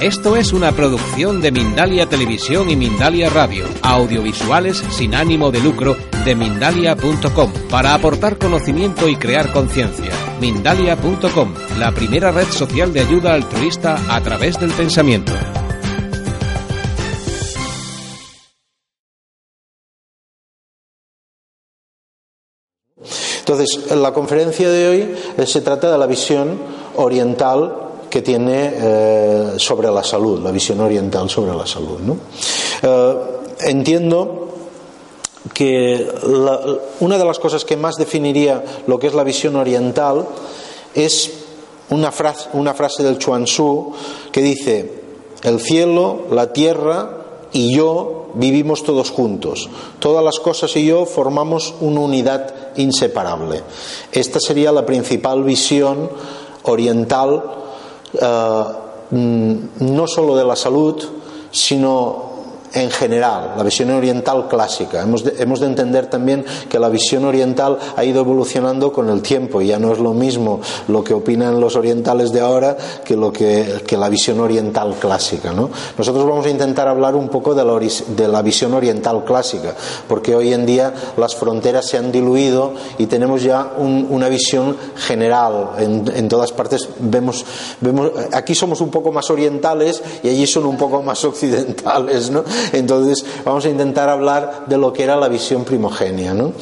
Esto es una producción de Mindalia Televisión y Mindalia Radio, audiovisuales sin ánimo de lucro de mindalia.com, para aportar conocimiento y crear conciencia. Mindalia.com, la primera red social de ayuda altruista a través del pensamiento. Entonces, en la conferencia de hoy eh, se trata de la visión oriental que tiene eh, sobre la salud, la visión oriental sobre la salud. ¿no? Eh, entiendo que la, una de las cosas que más definiría lo que es la visión oriental es una frase, una frase del Chuan Tzu que dice: El cielo, la tierra y yo vivimos todos juntos. Todas las cosas y yo formamos una unidad inseparable. Esta sería la principal visión oriental, no solo de la salud, sino en general, la visión oriental clásica. Hemos de, entender también que la visión oriental ha ido evolucionando con el tiempo y ya no es lo mismo lo que opinan los orientales de ahora que, lo que, la visión oriental clásica. ¿no? Nosotros vamos a intentar hablar un poco de la, de la, visión oriental clásica, porque hoy en día las fronteras se han diluido y tenemos ya un, una visión general. En, todas partes vemos, aquí somos un poco más orientales y allí son un poco más occidentales. ¿no? Entonces vamos a intentar hablar de lo que era la visión primogenia. ¿no?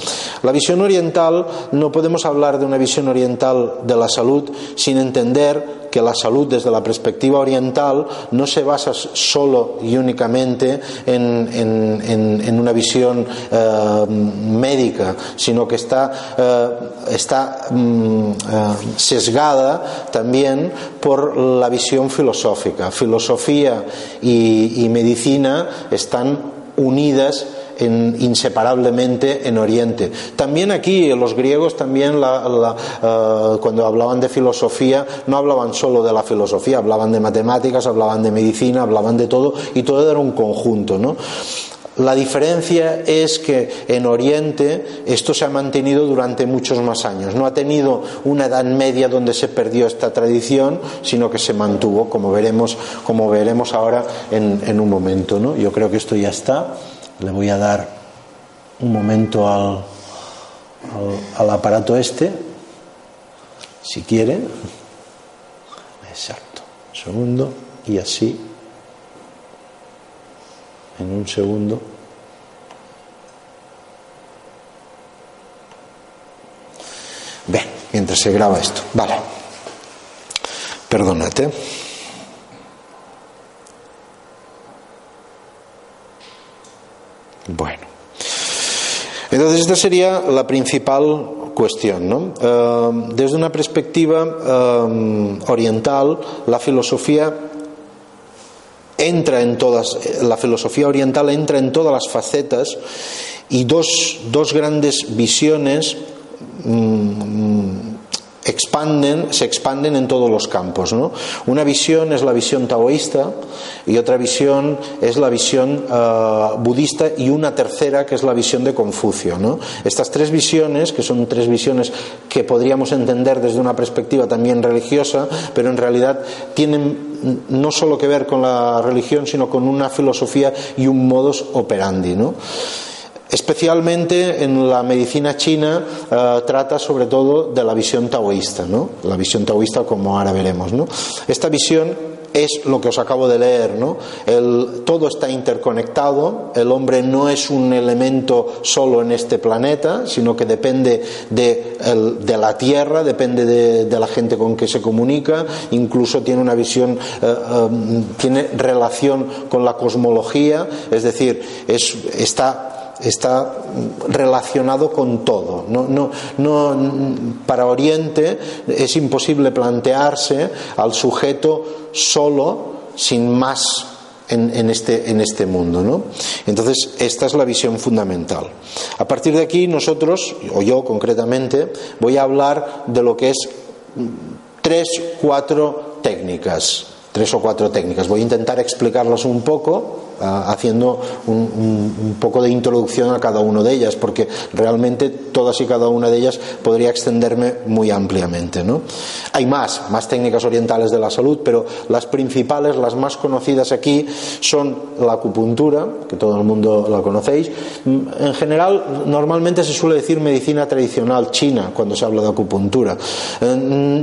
La visión oriental, no podemos hablar de una visión oriental de la salud sin entender que la salud desde la perspectiva oriental no se basa solo y únicamente en, en, en, una visión eh, médica, sino que está, eh, está mm, eh, sesgada también por la visión filosófica. Filosofía y medicina están unidas en, inseparablemente en Oriente. También aquí los griegos también la, la, uh, cuando hablaban de filosofía no hablaban solo de la filosofía, hablaban de matemáticas, hablaban de medicina, hablaban de todo y todo era un conjunto, ¿no? La diferencia es que en Oriente esto se ha mantenido durante muchos más años. No ha tenido una edad media donde se perdió esta tradición, sino que se mantuvo, como veremos, como veremos ahora en, en un momento. ¿no? Yo creo que esto ya está. Le voy a dar un momento al, al, aparato este, si quiere. Exacto. Un segundo. Y así en un segundo. Bien, mientras se graba esto. Vale. Perdónate. Bueno. Entonces esta sería la principal cuestión. ¿no? Uh, desde una perspectiva uh, oriental, la filosofía entra en todas, la filosofía oriental entra en todas las facetas y dos, dos grandes visiones mmm, expanden, se expanden en todos los campos. ¿no? Una visión es la visión taoísta y otra visión es la visión uh, budista y una tercera que es la visión de Confucio. ¿no? Estas tres visiones, que son tres visiones que podríamos entender desde una perspectiva también religiosa, pero en realidad tienen no solo que ver con la religión, sino con una filosofía y un modus operandi. ¿no? Especialmente en la medicina china uh, trata sobre todo de la visión taoísta, ¿no? La visión taoísta como ahora veremos, ¿no? Esta visión es lo que os acabo de leer, ¿no? Todo está interconectado, el hombre no es un elemento solo en este planeta, sino que depende de, la Tierra, depende de, la gente con que se comunica, incluso tiene una visión, eh, um, tiene relación con la cosmología, es decir, es, está está relacionado con todo. No, para Oriente es imposible plantearse al sujeto solo, sin más en, este, en este mundo. ¿no? Entonces, esta es la visión fundamental. A partir de aquí, nosotros, o yo concretamente, voy a hablar de lo que es tres, cuatro técnicas. Tres o cuatro técnicas. Voy a intentar explicarlas un poco haciendo un, poco de introducción a cada una de ellas, porque realmente todas y cada una de ellas podría extenderme muy ampliamente. ¿no? Hay más, más técnicas orientales de la salud, pero las principales, las más conocidas aquí, son la acupuntura, que todo el mundo la conocéis. En general, normalmente se suele decir medicina tradicional china cuando se habla de acupuntura.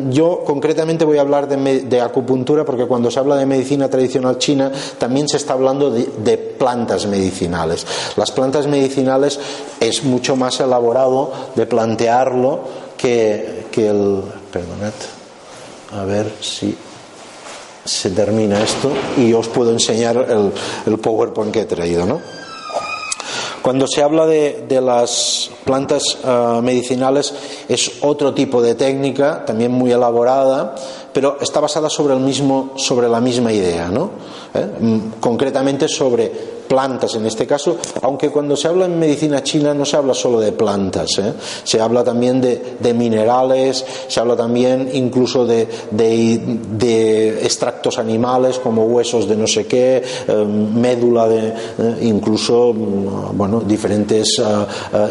Yo concretamente voy a hablar de, de acupuntura porque cuando se habla de medicina tradicional china también se está hablando de de plantas medicinales. Las plantas medicinales es mucho más elaborado de plantearlo que, el... Perdonad, a ver si se termina esto y os puedo enseñar el, el PowerPoint que he traído, ¿no? Cuando se habla de, las plantas ah, medicinales es otro tipo de técnica, también muy elaborada, pero está basada sobre, el mismo, sobre la misma idea, ¿no? ¿Eh? Mm, concretamente sobre plantas en este caso, aunque cuando se habla en medicina china no se habla solo de plantas, ¿eh? se habla también de, minerales, se habla también incluso de, extractos animales como huesos de no sé qué, eh, médula de eh, incluso mm, bueno, diferentes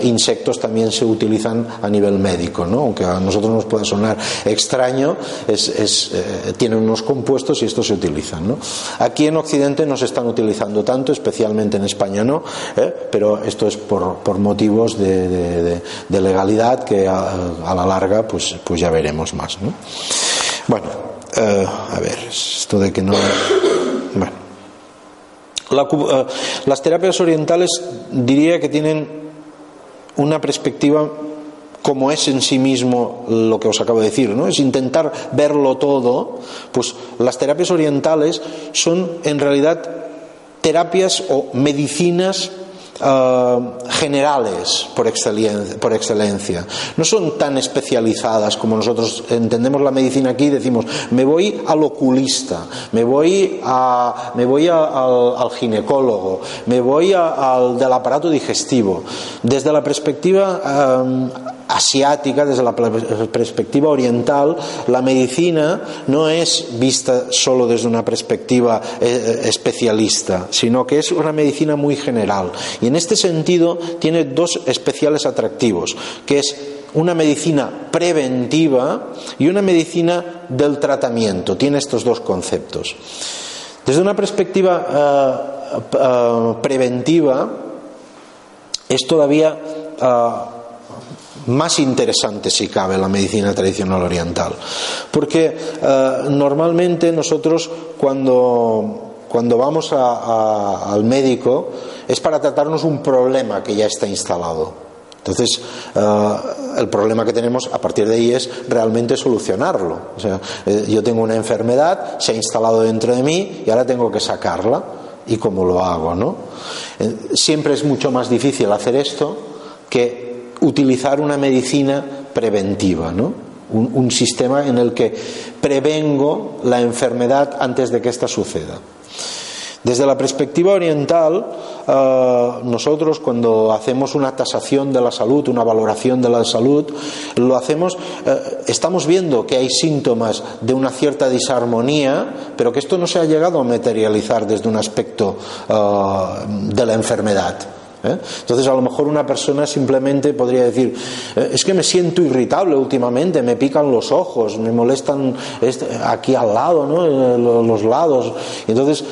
insectos también se utilizan a nivel médico, ¿no? aunque a nosotros nos pueda sonar extraño, es, tienen unos compuestos y estos se utilizan. ¿no? Aquí en Occidente no se están utilizando tanto, especialmente en España no, ¿eh? pero esto es por, por motivos de, legalidad que a, la larga pues, pues ya veremos más. Bueno, eh, a ver, esto de que no. Bueno. Eh, las terapias orientales diría que tienen una perspectiva como es en sí mismo lo que os acabo de decir, ¿no? Es intentar verlo todo, pues las terapias orientales son en realidad terapias o medicinas eh, generales por excelencia. No son tan especializadas como nosotros entendemos la medicina aquí. Decimos, me voy al oculista, me voy, me voy al, ginecólogo, me voy al del aparato digestivo. Desde la perspectiva eh, asiática, desde la perspectiva oriental, la medicina no es vista solo desde una perspectiva eh, especialista, sino que es una medicina muy general. Y en este sentido tiene dos especiales atractivos, que es una medicina preventiva y una medicina del tratamiento. Tiene estos dos conceptos. Desde una perspectiva eh, eh, preventiva, es todavía más interesante si cabe la medicina tradicional oriental. Porque eh, normalmente nosotros cuando, cuando vamos al médico es para tratarnos un problema que ya está instalado. Entonces, eh, el problema que tenemos a partir de ahí es realmente solucionarlo. O sea, eh, yo tengo una enfermedad, se ha instalado dentro de mí y ahora tengo que sacarla. ¿Y cómo lo hago? ¿no? siempre es mucho más difícil hacer esto que utilizar una medicina preventiva, ¿no? un, sistema en el que prevengo la enfermedad antes de que ésta suceda. Desde la perspectiva oriental, eh, nosotros cuando hacemos una tasación de la salud, una valoración de la salud, lo hacemos, eh, estamos viendo que hay síntomas de una cierta disarmonía, pero que esto no se ha llegado a materializar desde un aspecto eh, de la enfermedad. ¿Eh? Entonces, a lo mejor una persona simplemente podría decir, eh, es que me siento irritable últimamente, me pican los ojos, me molestan este, aquí al lado, ¿no? Eh, los lados. Entonces,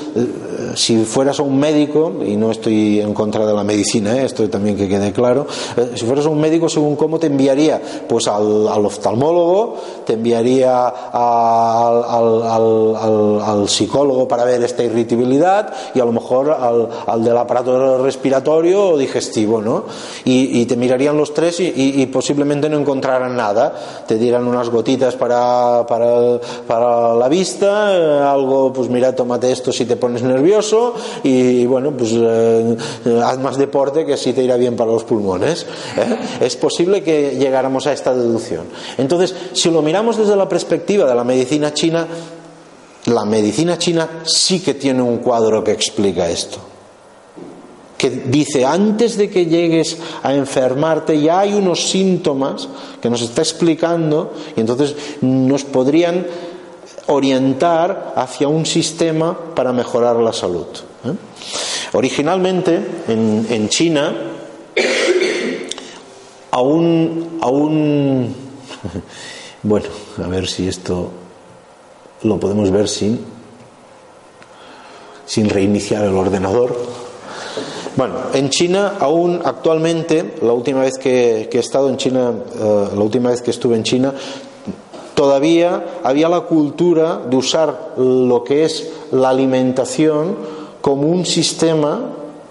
si fueras a un médico, y no estoy en contra de la medicina, esto también que quede claro, si fueras a un médico, según cómo te enviaría, pues al, oftalmólogo, te enviaría al, al, psicólogo para ver esta irritabilidad y a lo mejor al, del aparato respiratorio digestivo, ¿no? Y, te mirarían los tres y, posiblemente no encontraran nada. Te dieran unas gotitas para, para, la vista, eh, algo, pues mira, tómate esto si te pones nervioso y bueno, pues eh, haz más deporte que así te irá bien para los pulmones. ¿eh? Es posible que llegáramos a esta deducción. Entonces, si lo miramos desde la perspectiva de la medicina china, la medicina china sí que tiene un cuadro que explica esto. Que dice, antes de que llegues a enfermarte ya hay unos síntomas que nos está explicando y entonces nos podrían orientar hacia un sistema para mejorar la salud. ¿eh? Originalmente en, China, aún, aún, bueno, a ver si esto lo podemos ver sin, sin reiniciar el ordenador. Bueno, en China aún actualmente, la última vez que, he estado en China, eh, la última vez que estuve en China, todavía había la cultura de usar lo que es la alimentación como un sistema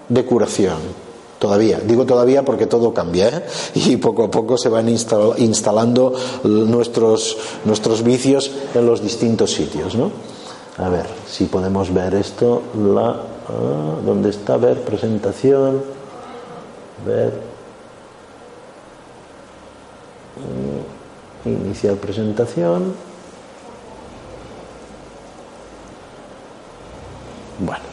de curación. Todavía, digo todavía porque todo cambia ¿eh? y poco a poco se van instalando nuestros, nuestros vicios en los distintos sitios. ¿no? A ver si podemos ver esto. La, ah, ¿Dónde está? Ver presentación. Ver. Mm, iniciar presentación. Bueno.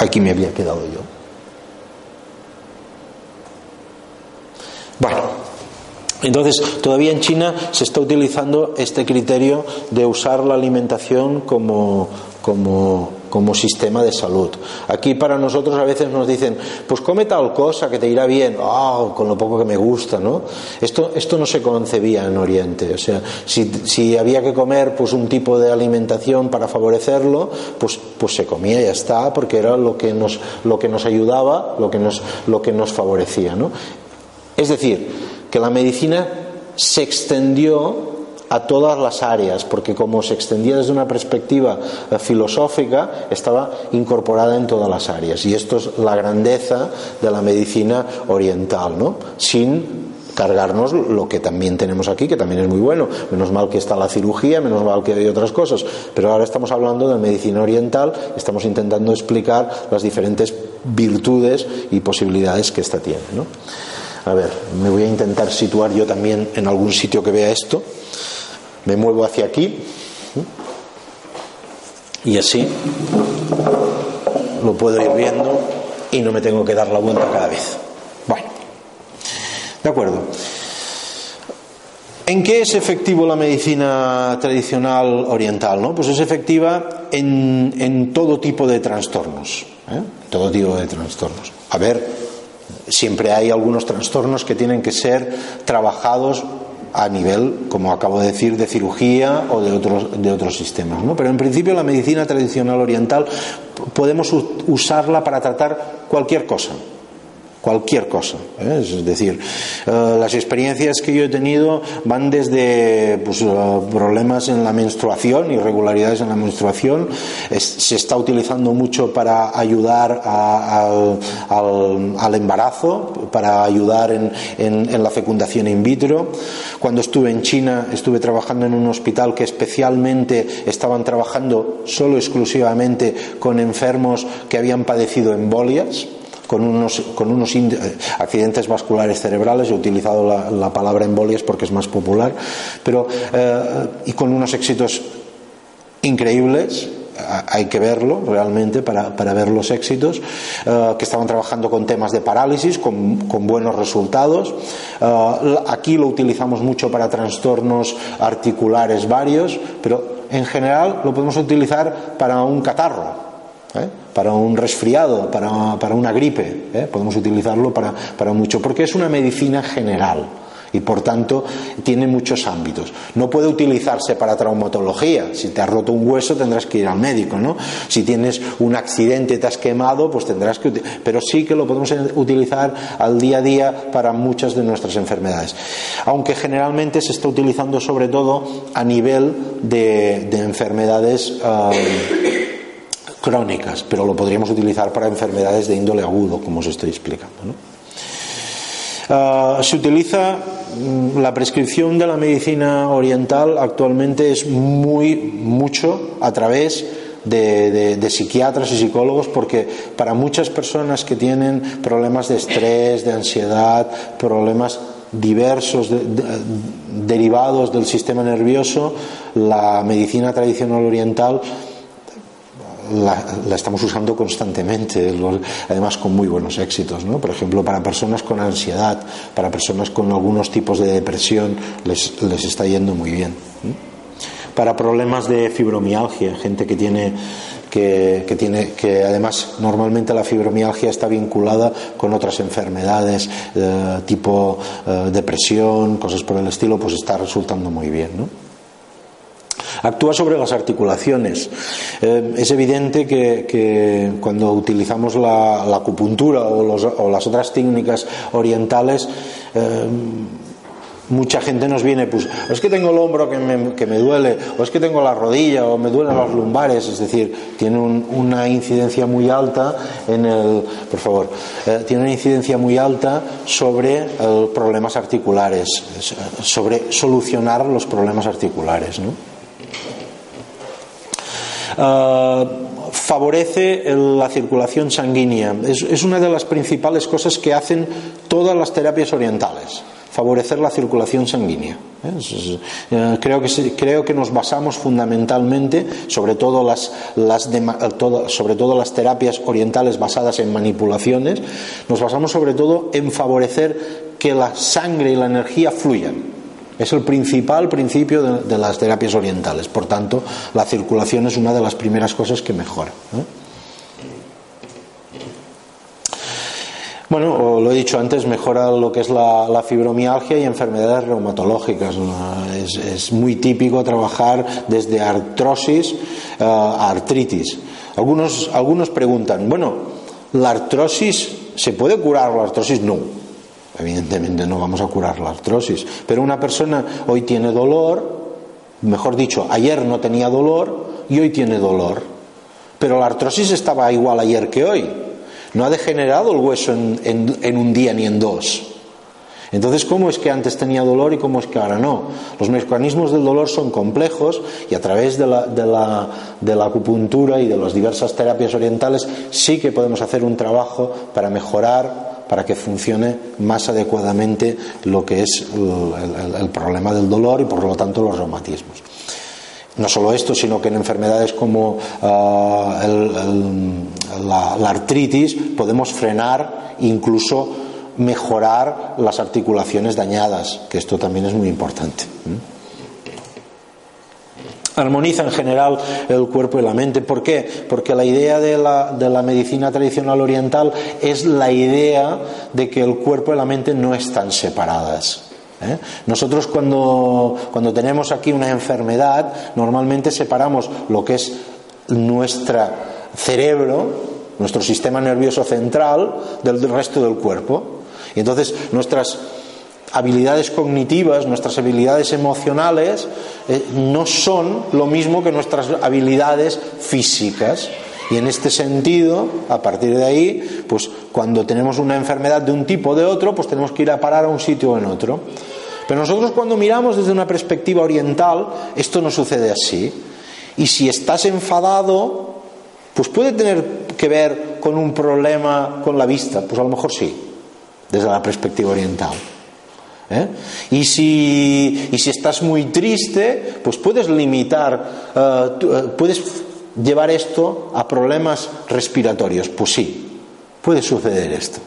Aquí me había quedado yo. Bueno, entonces todavía en China se está utilizando este criterio de usar la alimentación como, como como sistema de salud. Aquí para nosotros a veces nos dicen, pues come tal cosa que te irá bien, oh, con lo poco que me gusta, ¿no? Esto, esto no se concebía en Oriente, o sea, si, si, había que comer pues un tipo de alimentación para favorecerlo, pues, pues se comía y ya está, porque era lo que nos, lo que nos ayudaba, lo que nos, lo que nos favorecía, ¿no? Es decir, que la medicina se extendió a todas las áreas, porque como se extendía desde una perspectiva eh, filosófica, estaba incorporada en todas las áreas. Y esto es la grandeza de la medicina oriental, ¿no? Sin cargarnos lo que también tenemos aquí, que también es muy bueno. Menos mal que está la cirugía, menos mal que hay otras cosas. Pero ahora estamos hablando de medicina oriental, estamos intentando explicar las diferentes virtudes y posibilidades que esta tiene. ¿no? A ver, me voy a intentar situar yo también en algún sitio que vea esto me muevo hacia aquí y así lo puedo ir viendo y no me tengo que dar la vuelta cada vez. Bueno, de acuerdo. ¿En qué es efectivo la medicina tradicional oriental? ¿no? Pues es efectiva en, todo tipo de trastornos. ¿eh? Todo tipo de trastornos. A ver, siempre hay algunos trastornos que tienen que ser trabajados a nivel, como acabo de decir, de cirugía o de otros, de otros sistemas. ¿no? Pero en principio la medicina tradicional oriental podemos usarla para tratar cualquier cosa cualquier cosa. ¿eh? Es decir, eh, las experiencias que yo he tenido van desde pues, eh, problemas en la menstruación, irregularidades en la menstruación, se está utilizando mucho para ayudar al, embarazo, para ayudar en, la fecundación in vitro. Cuando estuve en China, estuve trabajando en un hospital que especialmente estaban trabajando solo exclusivamente con enfermos que habían padecido embolias con unos, con unos eh, accidentes vasculares cerebrales, he utilizado la, palabra embolias porque es más popular, pero, eh, y con unos éxitos increíbles, hay que verlo realmente para, para ver los éxitos, eh, que estaban trabajando con temas de parálisis, con, con buenos resultados. aquí lo utilizamos mucho para trastornos articulares varios, pero en general lo podemos utilizar para un catarro ¿eh? para un resfriado, para, para una gripe, ¿eh? podemos utilizarlo para, para, mucho, porque es una medicina general. y por tanto tiene muchos ámbitos. No puede utilizarse para traumatología. Si te has roto un hueso tendrás que ir al médico, ¿no? Si tienes un accidente te has quemado, pues tendrás que pero sí que lo podemos utilizar al día a día para muchas de nuestras enfermedades. Aunque generalmente se está utilizando sobre todo a nivel de, enfermedades crónicas, pero lo podríamos utilizar para enfermedades de índole agudo, como os estoy explicando. Uh, se utiliza Mm, la prescripción de la medicina oriental actualmente es muy mucho a través de, psiquiatras y psicólogos porque para muchas personas que tienen problemas de estrés, de ansiedad, problemas diversos derivados del sistema nervioso, la medicina tradicional oriental la, estamos usando constantemente, además con muy buenos éxitos. ¿no? Por ejemplo, para personas con ansiedad, para personas con algunos tipos de depresión, les, les está yendo muy bien. Para problemas de fibromialgia, gente que tiene que, que, tiene, que además normalmente la fibromialgia está vinculada con otras enfermedades eh, tipo eh, depresión, cosas por el estilo, pues está resultando muy bien. ¿no? Actúa sobre las articulaciones. Eh, es evidente que, cuando utilizamos la, acupuntura o, las otras técnicas orientales, eh, mucha gente nos viene, pues, es que tengo el hombro que me, duele, o es que tengo la rodilla, o me duelen los lumbares, es decir, tiene una incidencia muy alta en el, por favor, eh, tiene una incidencia muy alta sobre problemas articulares, sobre solucionar los problemas articulares, ¿no? Ah, favorece la circulación sanguínea. Es, una de las principales cosas que hacen todas las terapias orientales favorecer la circulación sanguínea. ¿eh? Eh, creo, que, creo que nos basamos fundamentalmente, sobre todo las, las sobre todo las terapias orientales basadas en manipulaciones, nos basamos sobre todo en favorecer que la sangre y la energía fluyan. Es el principal principio de, las terapias orientales. Por tanto, la circulación es una de las primeras cosas que mejora. Bueno, lo he dicho antes, mejora lo que es la, fibromialgia y enfermedades reumatológicas. Es, muy típico trabajar desde artrosis eh, a artritis. Algunos, algunos preguntan, bueno, ¿la artrosis se puede curar la artrosis? No. Evidentemente no vamos a curar la artrosis, pero una persona hoy tiene dolor, mejor dicho, ayer no tenía dolor y hoy tiene dolor, pero la artrosis estaba igual ayer que hoy. No ha degenerado el hueso en, un día ni en dos. Entonces, ¿cómo es que antes tenía dolor y cómo es que ahora no? Los mecanismos del dolor son complejos y a través de la, de, la, de la, acupuntura y de las diversas terapias orientales sí que podemos hacer un trabajo para mejorar para que funcione más adecuadamente lo que es el, problema del dolor y por lo tanto los reumatismos. No solo esto, sino que en enfermedades como ah, la, artritis podemos frenar, incluso mejorar las articulaciones dañadas, que esto también es muy importante armoniza en general el cuerpo y la mente. ¿Por qué? Porque la idea de la, de la, medicina tradicional oriental es la idea de que el cuerpo y la mente no están separadas. ¿eh? Nosotros cuando, cuando tenemos aquí una enfermedad, normalmente separamos lo que es nuestro cerebro, nuestro sistema nervioso central, del resto del cuerpo. Y entonces nuestras habilidades cognitivas, nuestras habilidades emocionales, eh, no son lo mismo que nuestras habilidades físicas. Y en este sentido, a partir de ahí, pues cuando tenemos una enfermedad de un tipo o de otro, pues tenemos que ir a parar a un sitio o en otro. Pero nosotros cuando miramos desde una perspectiva oriental, esto no sucede así. Y si estás enfadado, pues puede tener que ver con un problema con la vista, pues a lo mejor sí, desde la perspectiva oriental. ¿Eh? Y, si, y, si, estás muy triste, pues puedes limitar, eh, eh, puedes llevar esto a problemas respiratorios. Pues sí, puede suceder esto,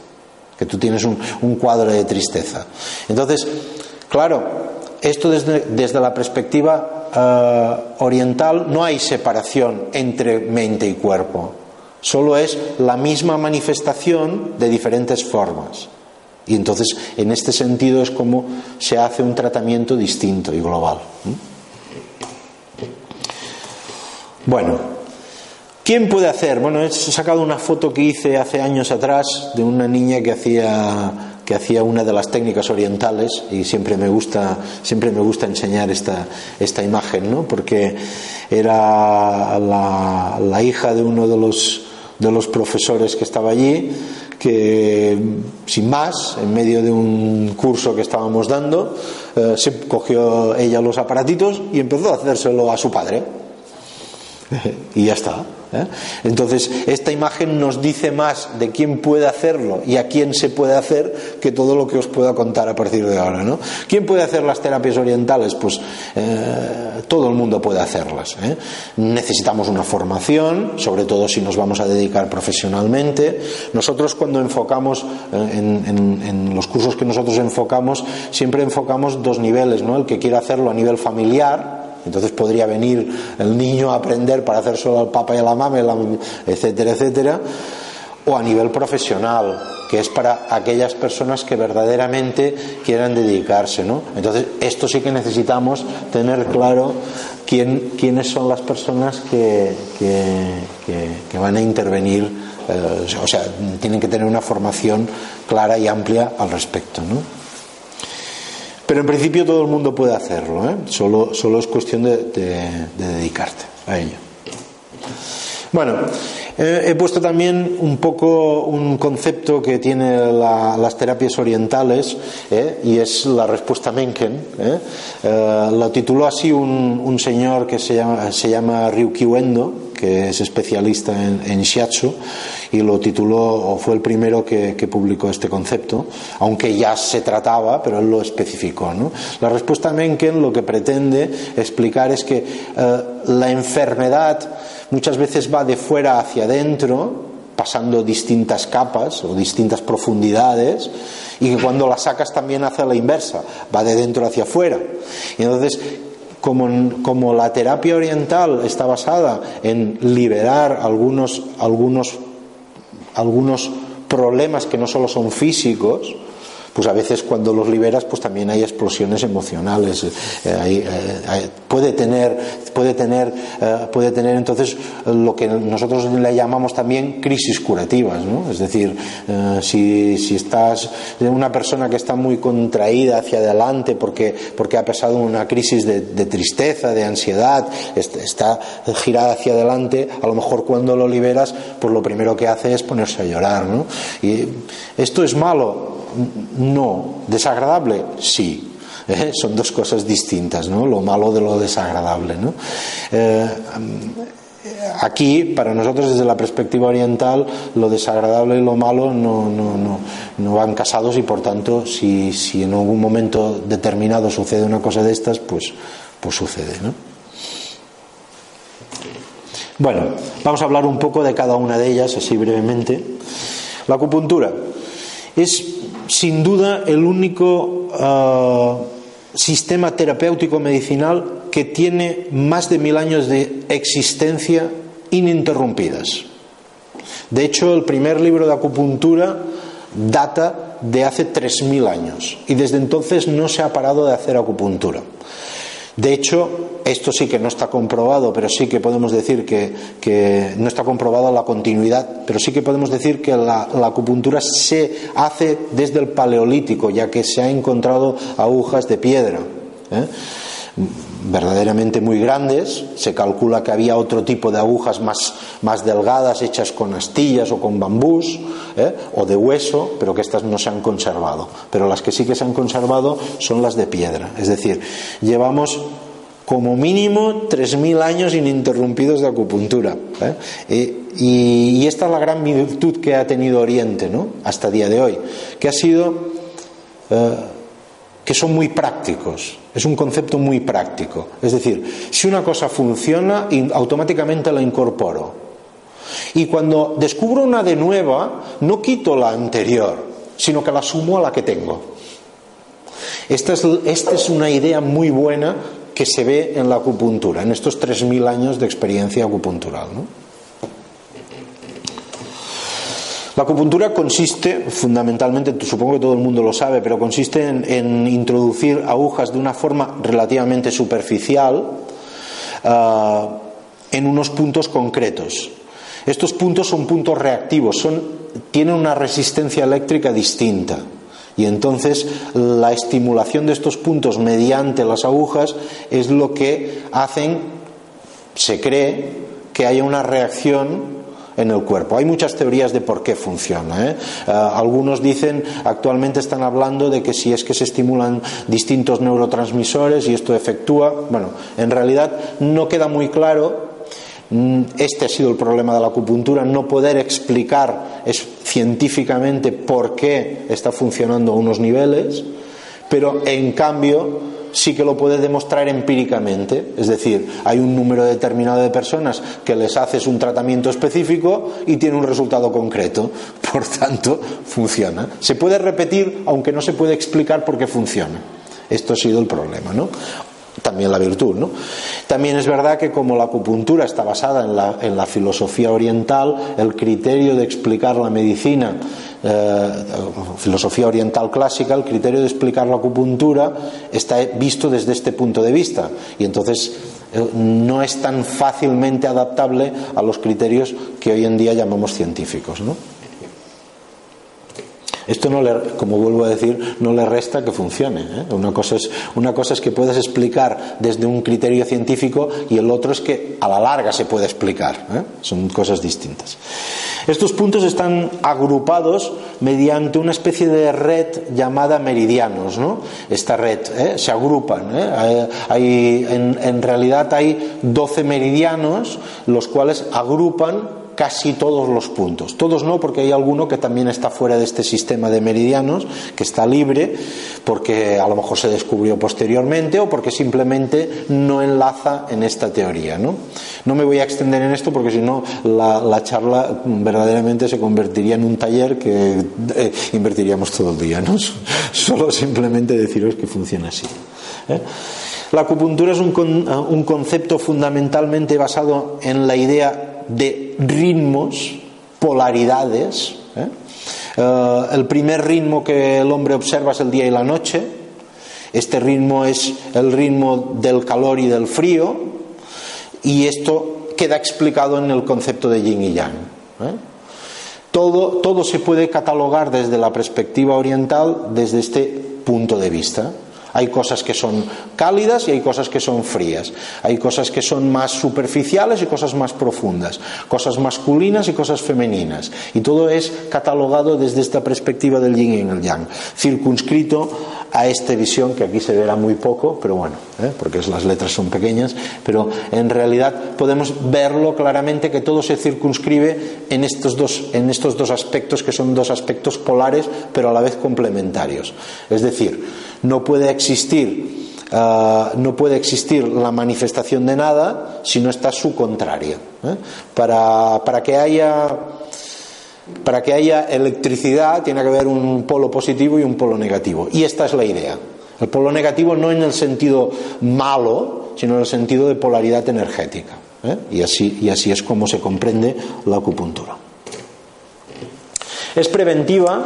que tú tienes un, cuadro de tristeza. Entonces, claro, esto desde, desde la perspectiva oriental no hay separación entre mente y cuerpo, solo es la misma manifestación de diferentes formas. Y entonces, en este sentido, es como se hace un tratamiento distinto y global. Bueno, ¿quién puede hacer? Bueno, he sacado una foto que hice hace años atrás de una niña que hacía que hacía una de las técnicas orientales y siempre me gusta siempre me gusta enseñar esta, esta imagen ¿no? porque era la, la hija de uno de los de los profesores que estaba allí que sin más, en medio de un curso que estábamos dando, eh, se cogió ella los aparatitos y empezó a hacérselo a su padre. y ya está. ¿Eh? Entonces, esta imagen nos dice más de quién puede hacerlo y a quién se puede hacer que todo lo que os pueda contar a partir de ahora. ¿no? ¿Quién puede hacer las terapias orientales? Pues eh, todo el mundo puede hacerlas. ¿eh? Necesitamos una formación, sobre todo si nos vamos a dedicar profesionalmente. Nosotros cuando enfocamos en, en los cursos que nosotros enfocamos, siempre enfocamos dos niveles, ¿no? El que quiere hacerlo a nivel familiar, entonces podría venir el niño a aprender para hacer solo al papa y a la mama, etcétera, etcétera. O a nivel profesional, que es para aquellas personas que verdaderamente quieran dedicarse. ¿no? Entonces, esto sí que necesitamos tener claro quién, quiénes son las personas que, que, van a intervenir. Eh, o sea, tienen que tener una formación clara y amplia al respecto. ¿no? Pero en principio todo el mundo puede hacerlo, ¿eh? solo, solo es cuestión de, dedicarte a ello. Bueno, eh, he puesto también un poco un concepto que tiene las terapias orientales ¿eh? y es la respuesta Menken. lo tituló así un, señor que se llama, se llama Ryuki Uendo, que es especialista en, shiatsu y lo tituló o fue el primero que, publicó este concepto, aunque ya se trataba, pero él lo especificó. La respuesta Mencken lo que pretende explicar es que eh, la enfermedad muchas veces va de fuera hacia adentro, pasando distintas capas o distintas profundidades y que cuando la sacas también hace la inversa, va de dentro hacia afuera. Y entonces como, como, la terapia oriental está basada en liberar algunos, algunos, algunos problemas que no solo son físicos, pues a veces cuando los liberas pues también hay explosiones emocionales eh, eh, puede tener puede tener eh, puede tener entonces lo que nosotros le llamamos también crisis curativas ¿no? es decir si, si estás una persona que está muy contraída hacia adelante porque porque ha pasado una crisis de, de tristeza de ansiedad está girada hacia adelante a lo mejor cuando lo liberas pues lo primero que hace es ponerse a llorar ¿no? y esto es malo no. ¿Desagradable? Sí. ¿Eh? Son dos cosas distintas, ¿no? Lo malo de lo desagradable, ¿no? Eh, aquí, para nosotros, desde la perspectiva oriental, lo desagradable y lo malo no, no, no, no van casados y, por tanto, si, si, en algún momento determinado sucede una cosa de estas, pues, pues sucede, ¿no? Bueno, vamos a hablar un poco de cada una de ellas, así brevemente. La acupuntura es sin duda el único ah, sistema terapéutico medicinal que tiene más de mil años de existencia ininterrumpidas. De hecho, el primer libro de acupuntura data de hace tres mil años y desde entonces no se ha parado de hacer acupuntura. De hecho, esto sí que no está comprobado, pero sí que podemos decir que, no está comprobada la continuidad, pero sí que podemos decir que la, acupuntura se hace desde el paleolítico, ya que se ha encontrado agujas de piedra. ¿eh? Verdaderamente muy grandes. Se calcula que había otro tipo de agujas más, más delgadas, hechas con astillas o con bambús ¿eh? o de hueso, pero que estas no se han conservado. Pero las que sí que se han conservado son las de piedra. Es decir, llevamos como mínimo 3.000 años ininterrumpidos de acupuntura. ¿eh? Y, esta es la gran virtud que ha tenido Oriente ¿no? hasta día de hoy, que ha sido eh, que son muy prácticos. Es un concepto muy práctico. Es decir, si una cosa funciona, automáticamente la incorporo. Y cuando descubro una de nueva, no quito la anterior, sino que la sumo a la que tengo. Esta es, una idea muy buena que se ve en la acupuntura, en estos 3.000 años de experiencia acupuntural. La La acupuntura consiste, fundamentalmente, supongo que todo el mundo lo sabe, pero consiste en, introducir agujas de una forma relativamente superficial ah, en unos puntos concretos. Estos puntos son puntos reactivos, son, tienen una resistencia eléctrica distinta. Y entonces la estimulación de estos puntos mediante las agujas es lo que hacen, se cree, que haya una reacción en el cuerpo. Hay muchas teorías de por qué funciona. ¿eh? Eh, algunos dicen, actualmente están hablando de que si es que se estimulan distintos neurotransmisores y esto efectúa. Bueno, en realidad no queda muy claro. Mm, este ha sido el problema de la acupuntura, no poder explicar científicamente por qué está funcionando a unos niveles, pero en cambio sí que lo puede demostrar empíricamente. Es decir, hay un número determinado de personas que les haces un tratamiento específico y tiene un resultado concreto. Por tanto, funciona. Se puede repetir, aunque no se puede explicar por qué funciona. Esto ha sido el problema, ¿no? También la virtud, ¿no? También es verdad que como la acupuntura está basada en la, en la filosofía oriental, el criterio de explicar la medicina eh, filosofía oriental clásica, el criterio de explicar la acupuntura está visto desde este punto de vista y entonces eh, no es tan fácilmente adaptable a los criterios que hoy en día llamamos científicos. ¿no? Esto no le, como vuelvo a decir, no le resta que funcione. ¿eh? Una, cosa es, una cosa es que puedes explicar desde un criterio científico y el otro es que a la larga se puede explicar. ¿eh? Son cosas distintas. Estos puntos están agrupados mediante una especie de red llamada meridianos. ¿no? Esta red ¿eh? se agrupan. Hay, en, en realidad hay 12 meridianos, los cuales agrupan casi todos los puntos. Todos no, porque hay alguno que también está fuera de este sistema de meridianos, que está libre, porque a lo mejor se descubrió posteriormente o porque simplemente no enlaza en esta teoría. No, no me voy a extender en esto porque si no la, charla verdaderamente se convertiría en un taller que eh, invertiríamos todo el día. Solo simplemente deciros que funciona así. ¿eh? La acupuntura es un concepto fundamentalmente basado en la idea de ritmos, polaridades. ¿eh? Eh, el primer ritmo que el hombre observa es el día y la noche. Este ritmo es el ritmo del calor y del frío. Y esto queda explicado en el concepto de yin y yang. ¿eh? Todo, todo se puede catalogar desde la perspectiva oriental, desde este punto de vista. Hay cosas que son cálidas y hay cosas que son frías. Hay cosas que son más superficiales y cosas más profundas. Cosas masculinas y cosas femeninas. Y todo es catalogado desde esta perspectiva del yin y el yang. Circunscrito a esta visión que aquí se verá muy poco, pero bueno, ¿eh? porque las letras son pequeñas, pero en realidad podemos verlo claramente que todo se circunscribe en estos dos, en estos dos aspectos que son dos aspectos polares, pero a la vez complementarios. Es decir, no puede existir ah, no puede existir la manifestación de nada si no está su contrario. ¿eh? Para, para, que haya para que haya electricidad tiene que haber un polo positivo y un polo negativo. Y esta es la idea. El polo negativo no en el sentido malo, sino en el sentido de polaridad energética. ¿eh? Y, así, y así es como se comprende la acupuntura. Es preventiva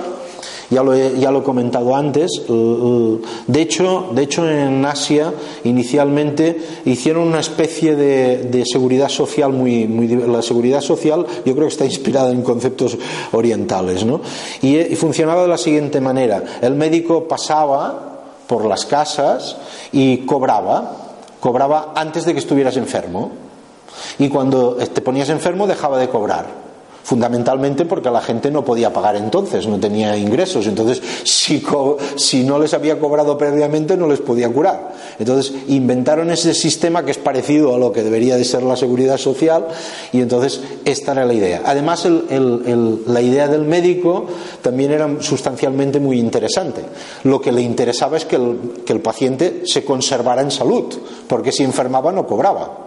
ya lo, he, ya lo he comentado antes. De hecho, de hecho, en Asia inicialmente hicieron una especie de, seguridad social muy, muy. La seguridad social yo creo que está inspirada en conceptos orientales. ¿no? Y, y funcionaba de la siguiente manera. El médico pasaba por las casas y cobraba. Cobraba antes de que estuvieras enfermo. Y cuando te ponías enfermo dejaba de cobrar fundamentalmente porque la gente no podía pagar entonces, no tenía ingresos, entonces si, si no les había cobrado previamente no les podía curar. Entonces inventaron ese sistema que es parecido a lo que debería de ser la seguridad social y entonces esta era la idea. Además la idea del médico también era sustancialmente muy interesante. Lo que le interesaba es que el, que el paciente se conservara en salud, porque si enfermaba no cobraba.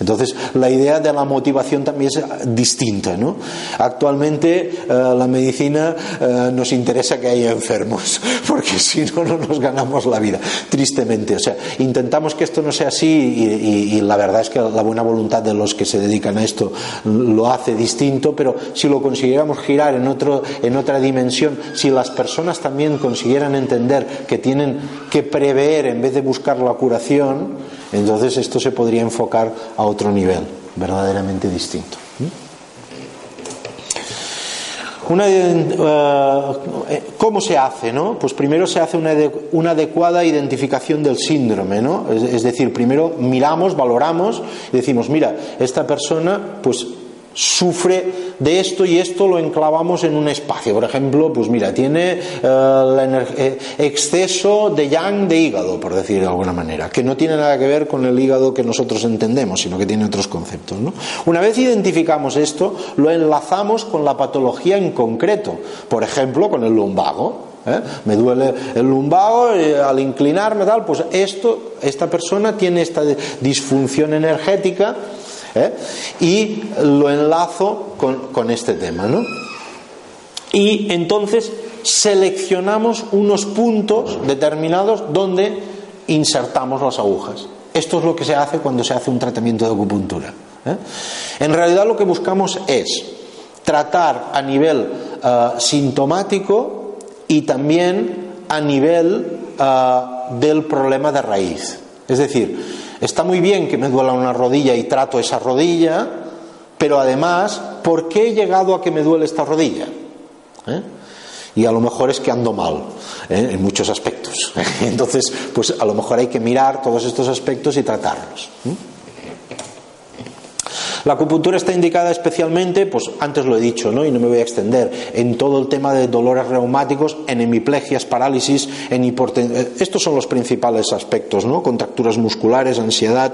Entonces, la idea de la motivación también es distinta. ¿no? Actualmente, eh, la medicina eh, nos interesa que haya enfermos, porque si no, no nos ganamos la vida, tristemente. O sea, intentamos que esto no sea así y, la verdad es que la buena voluntad de los que se dedican a esto lo hace distinto, pero si lo consiguiéramos girar en, otro, en otra dimensión, si las personas también consiguieran entender que tienen que prever en vez de buscar la curación, entonces esto se podría enfocar a otro nivel, verdaderamente distinto. Eh, ¿Cómo se hace? No? Pues primero se hace una, una adecuada identificación del síndrome, ¿no? Es, es, decir, primero miramos, valoramos y decimos, mira, esta persona pues sufre de esto y esto lo enclavamos en un espacio. Por ejemplo, pues mira, tiene eh, eh, exceso de yang de hígado, por decir de alguna manera, que no tiene nada que ver con el hígado que nosotros entendemos, sino que tiene otros conceptos. ¿no? Una vez identificamos esto, lo enlazamos con la patología en concreto, por ejemplo, con el lumbago. ¿Eh? me duele el lumbago y al inclinarme tal pues esto esta persona tiene esta disfunción energética ¿eh? y lo enlazo con, este tema. ¿no? Y entonces seleccionamos unos puntos determinados donde insertamos las agujas. Esto es lo que se hace cuando se hace un tratamiento de acupuntura. ¿eh? En realidad lo que buscamos es tratar a nivel eh, sintomático y también a nivel del problema de raíz. Es decir, Está muy bien que me duela una rodilla y trato esa rodilla, pero además, ¿por qué he llegado a que me duele esta rodilla? ¿Eh? Y a lo mejor es que ando mal ¿eh? en muchos aspectos. Entonces, pues a lo mejor hay que mirar todos estos aspectos y tratarlos. La acupuntura está indicada especialmente, pues antes lo he dicho, ¿no? y no me voy a extender, en todo el tema de dolores reumáticos, en hemiplegias, parálisis, en hipotensión. Estos son los principales aspectos, ¿no? Contracturas musculares, ansiedad.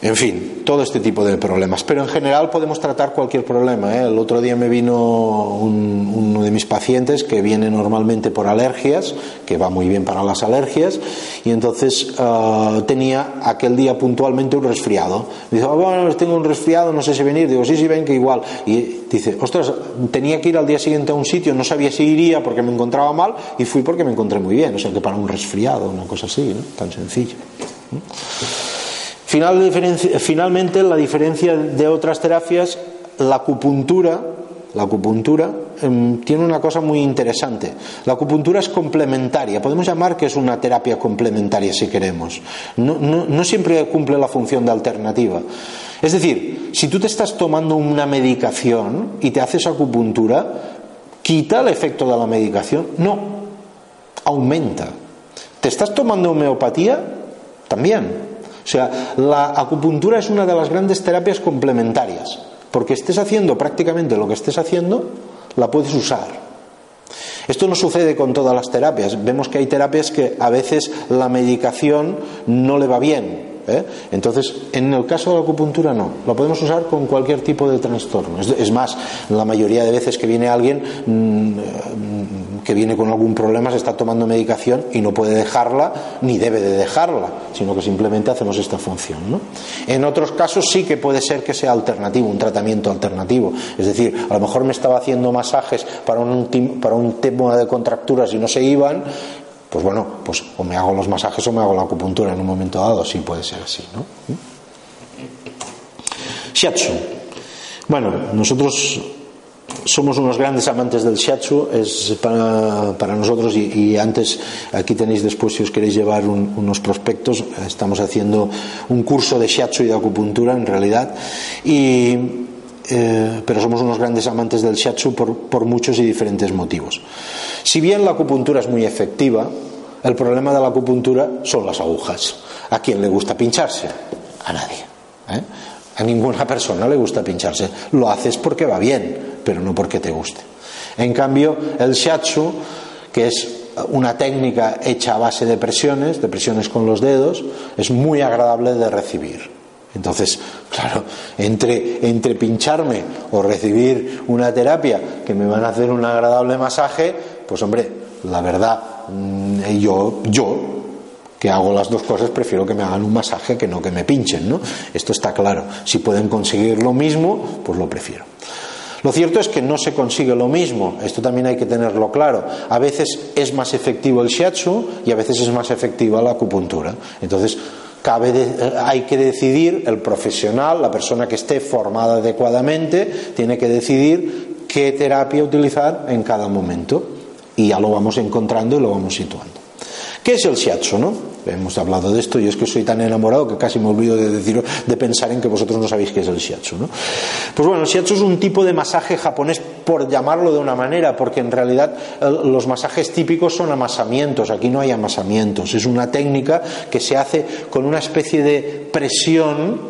En fin, todo este tipo de problemas. Pero en general podemos tratar cualquier problema. ¿eh? El otro día me vino uno de mis pacientes que viene normalmente por alergias, que va muy bien para las alergias, y entonces uh, tenía aquel día puntualmente un resfriado. Dice, oh, bueno, tengo un resfriado, no sé si venir. Digo, sí, sí, ven que igual. Y dice, ostras, tenía que ir al día siguiente a un sitio, no sabía si iría porque me encontraba mal, y fui porque me encontré muy bien. O sea, que para un resfriado, una cosa así, tan sencillo. Final, finalmente, la diferencia de otras terapias, la acupuntura, la acupuntura eh, tiene una cosa muy interesante. La acupuntura es complementaria. Podemos llamar que es una terapia complementaria si queremos. No, no siempre cumple la función de alternativa. Es decir, si tú te estás tomando una medicación y te haces acupuntura, ¿quita el efecto de la medicación? No, aumenta. ¿Te estás tomando homeopatía? También. O sea, la acupuntura es una de las grandes terapias complementarias, porque estés haciendo prácticamente lo que estés haciendo, la puedes usar. Esto no sucede con todas las terapias. Vemos que hay terapias que a veces la medicación no le va bien. ¿eh? Entonces, en el caso de la acupuntura no. Lo podemos usar con cualquier tipo de trastorno. Es, más, la mayoría de veces que viene alguien mmm, que viene con algún problema, se está tomando medicación y no puede dejarla ni debe de dejarla, sino que simplemente hacemos esta función. ¿no? En otros casos sí que puede ser que sea alternativo, un tratamiento alternativo. Es decir, a lo mejor me estaba haciendo masajes para un, para un tema de contracturas y no se iban, pues bueno, pues o me hago los masajes o me hago la acupuntura en un momento dado, sí puede ser así. ¿no? Shiatsu. Bueno, nosotros somos unos grandes amantes del shiatsu, es para, para nosotros y, y, antes aquí tenéis después si os queréis llevar un, unos prospectos, estamos haciendo un curso de shiatsu y de acupuntura en realidad y eh, pero somos unos grandes amantes del shiatsu por, por muchos y diferentes motivos. Si bien la acupuntura es muy efectiva, el problema de la acupuntura son las agujas. ¿A quién le gusta pincharse? A nadie. ¿eh? A ninguna persona le gusta pincharse. Lo haces porque va bien, pero no porque te guste. En cambio, el shiatsu, que es una técnica hecha a base de presiones, de presiones con los dedos, es muy agradable de recibir. Entonces, claro, entre, entre pincharme o recibir una terapia que me van a hacer un agradable masaje, pues hombre, la verdad, mm, yo, yo que hago las dos cosas, prefiero que me hagan un masaje que no que me pinchen, ¿no? Esto está claro. Si pueden conseguir lo mismo, pues lo prefiero. Lo cierto es que no se consigue lo mismo, esto también hay que tenerlo claro. A veces es más efectivo el shiatsu y a veces es más efectiva la acupuntura. Entonces, cabe eh, hay que decidir, el profesional, la persona que esté formada adecuadamente, tiene que decidir qué terapia utilizar en cada momento. Y ya lo vamos encontrando y lo vamos situando. ¿Qué es el shiatsu, no? Hemos hablado de esto y es que soy tan enamorado que casi me olvido de decir, de pensar en que vosotros no sabéis qué es el shiatsu, ¿no? Pues bueno, el shiatsu es un tipo de masaje japonés por llamarlo de una manera, porque en realidad los masajes típicos son amasamientos, aquí no hay amasamientos, es una técnica que se hace con una especie de presión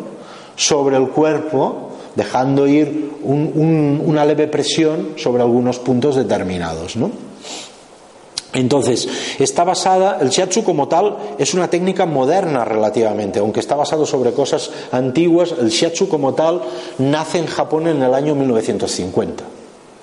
sobre el cuerpo, dejando ir una leve presión sobre algunos puntos determinados, ¿no? Entonces, está basada, el shiatsu como tal es una técnica moderna relativamente, aunque está basado sobre cosas antiguas, el shiatsu como tal nace en Japón en el año 1950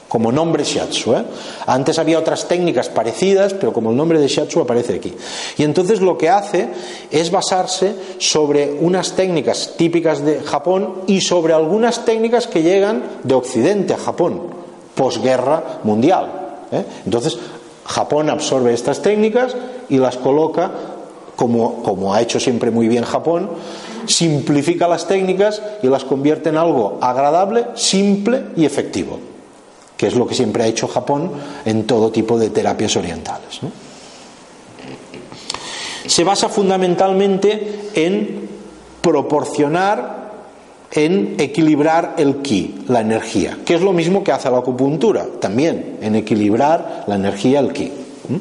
como nombre shiatsu. ¿eh? Antes había otras técnicas parecidas, pero como el nombre de shiatsu aparece aquí. Y entonces lo que hace es basarse sobre unas técnicas típicas de Japón y sobre algunas técnicas que llegan de Occidente a Japón, posguerra mundial. ¿eh? Entonces Japón absorbe estas técnicas y las coloca, como, como ha hecho siempre muy bien Japón, simplifica las técnicas y las convierte en algo agradable, simple y efectivo, que es lo que siempre ha hecho Japón en todo tipo de terapias orientales. Se basa fundamentalmente en proporcionar en equilibrar el ki, la energía, que es lo mismo que hace la acupuntura, también en equilibrar la energía, el ki. ¿Mm?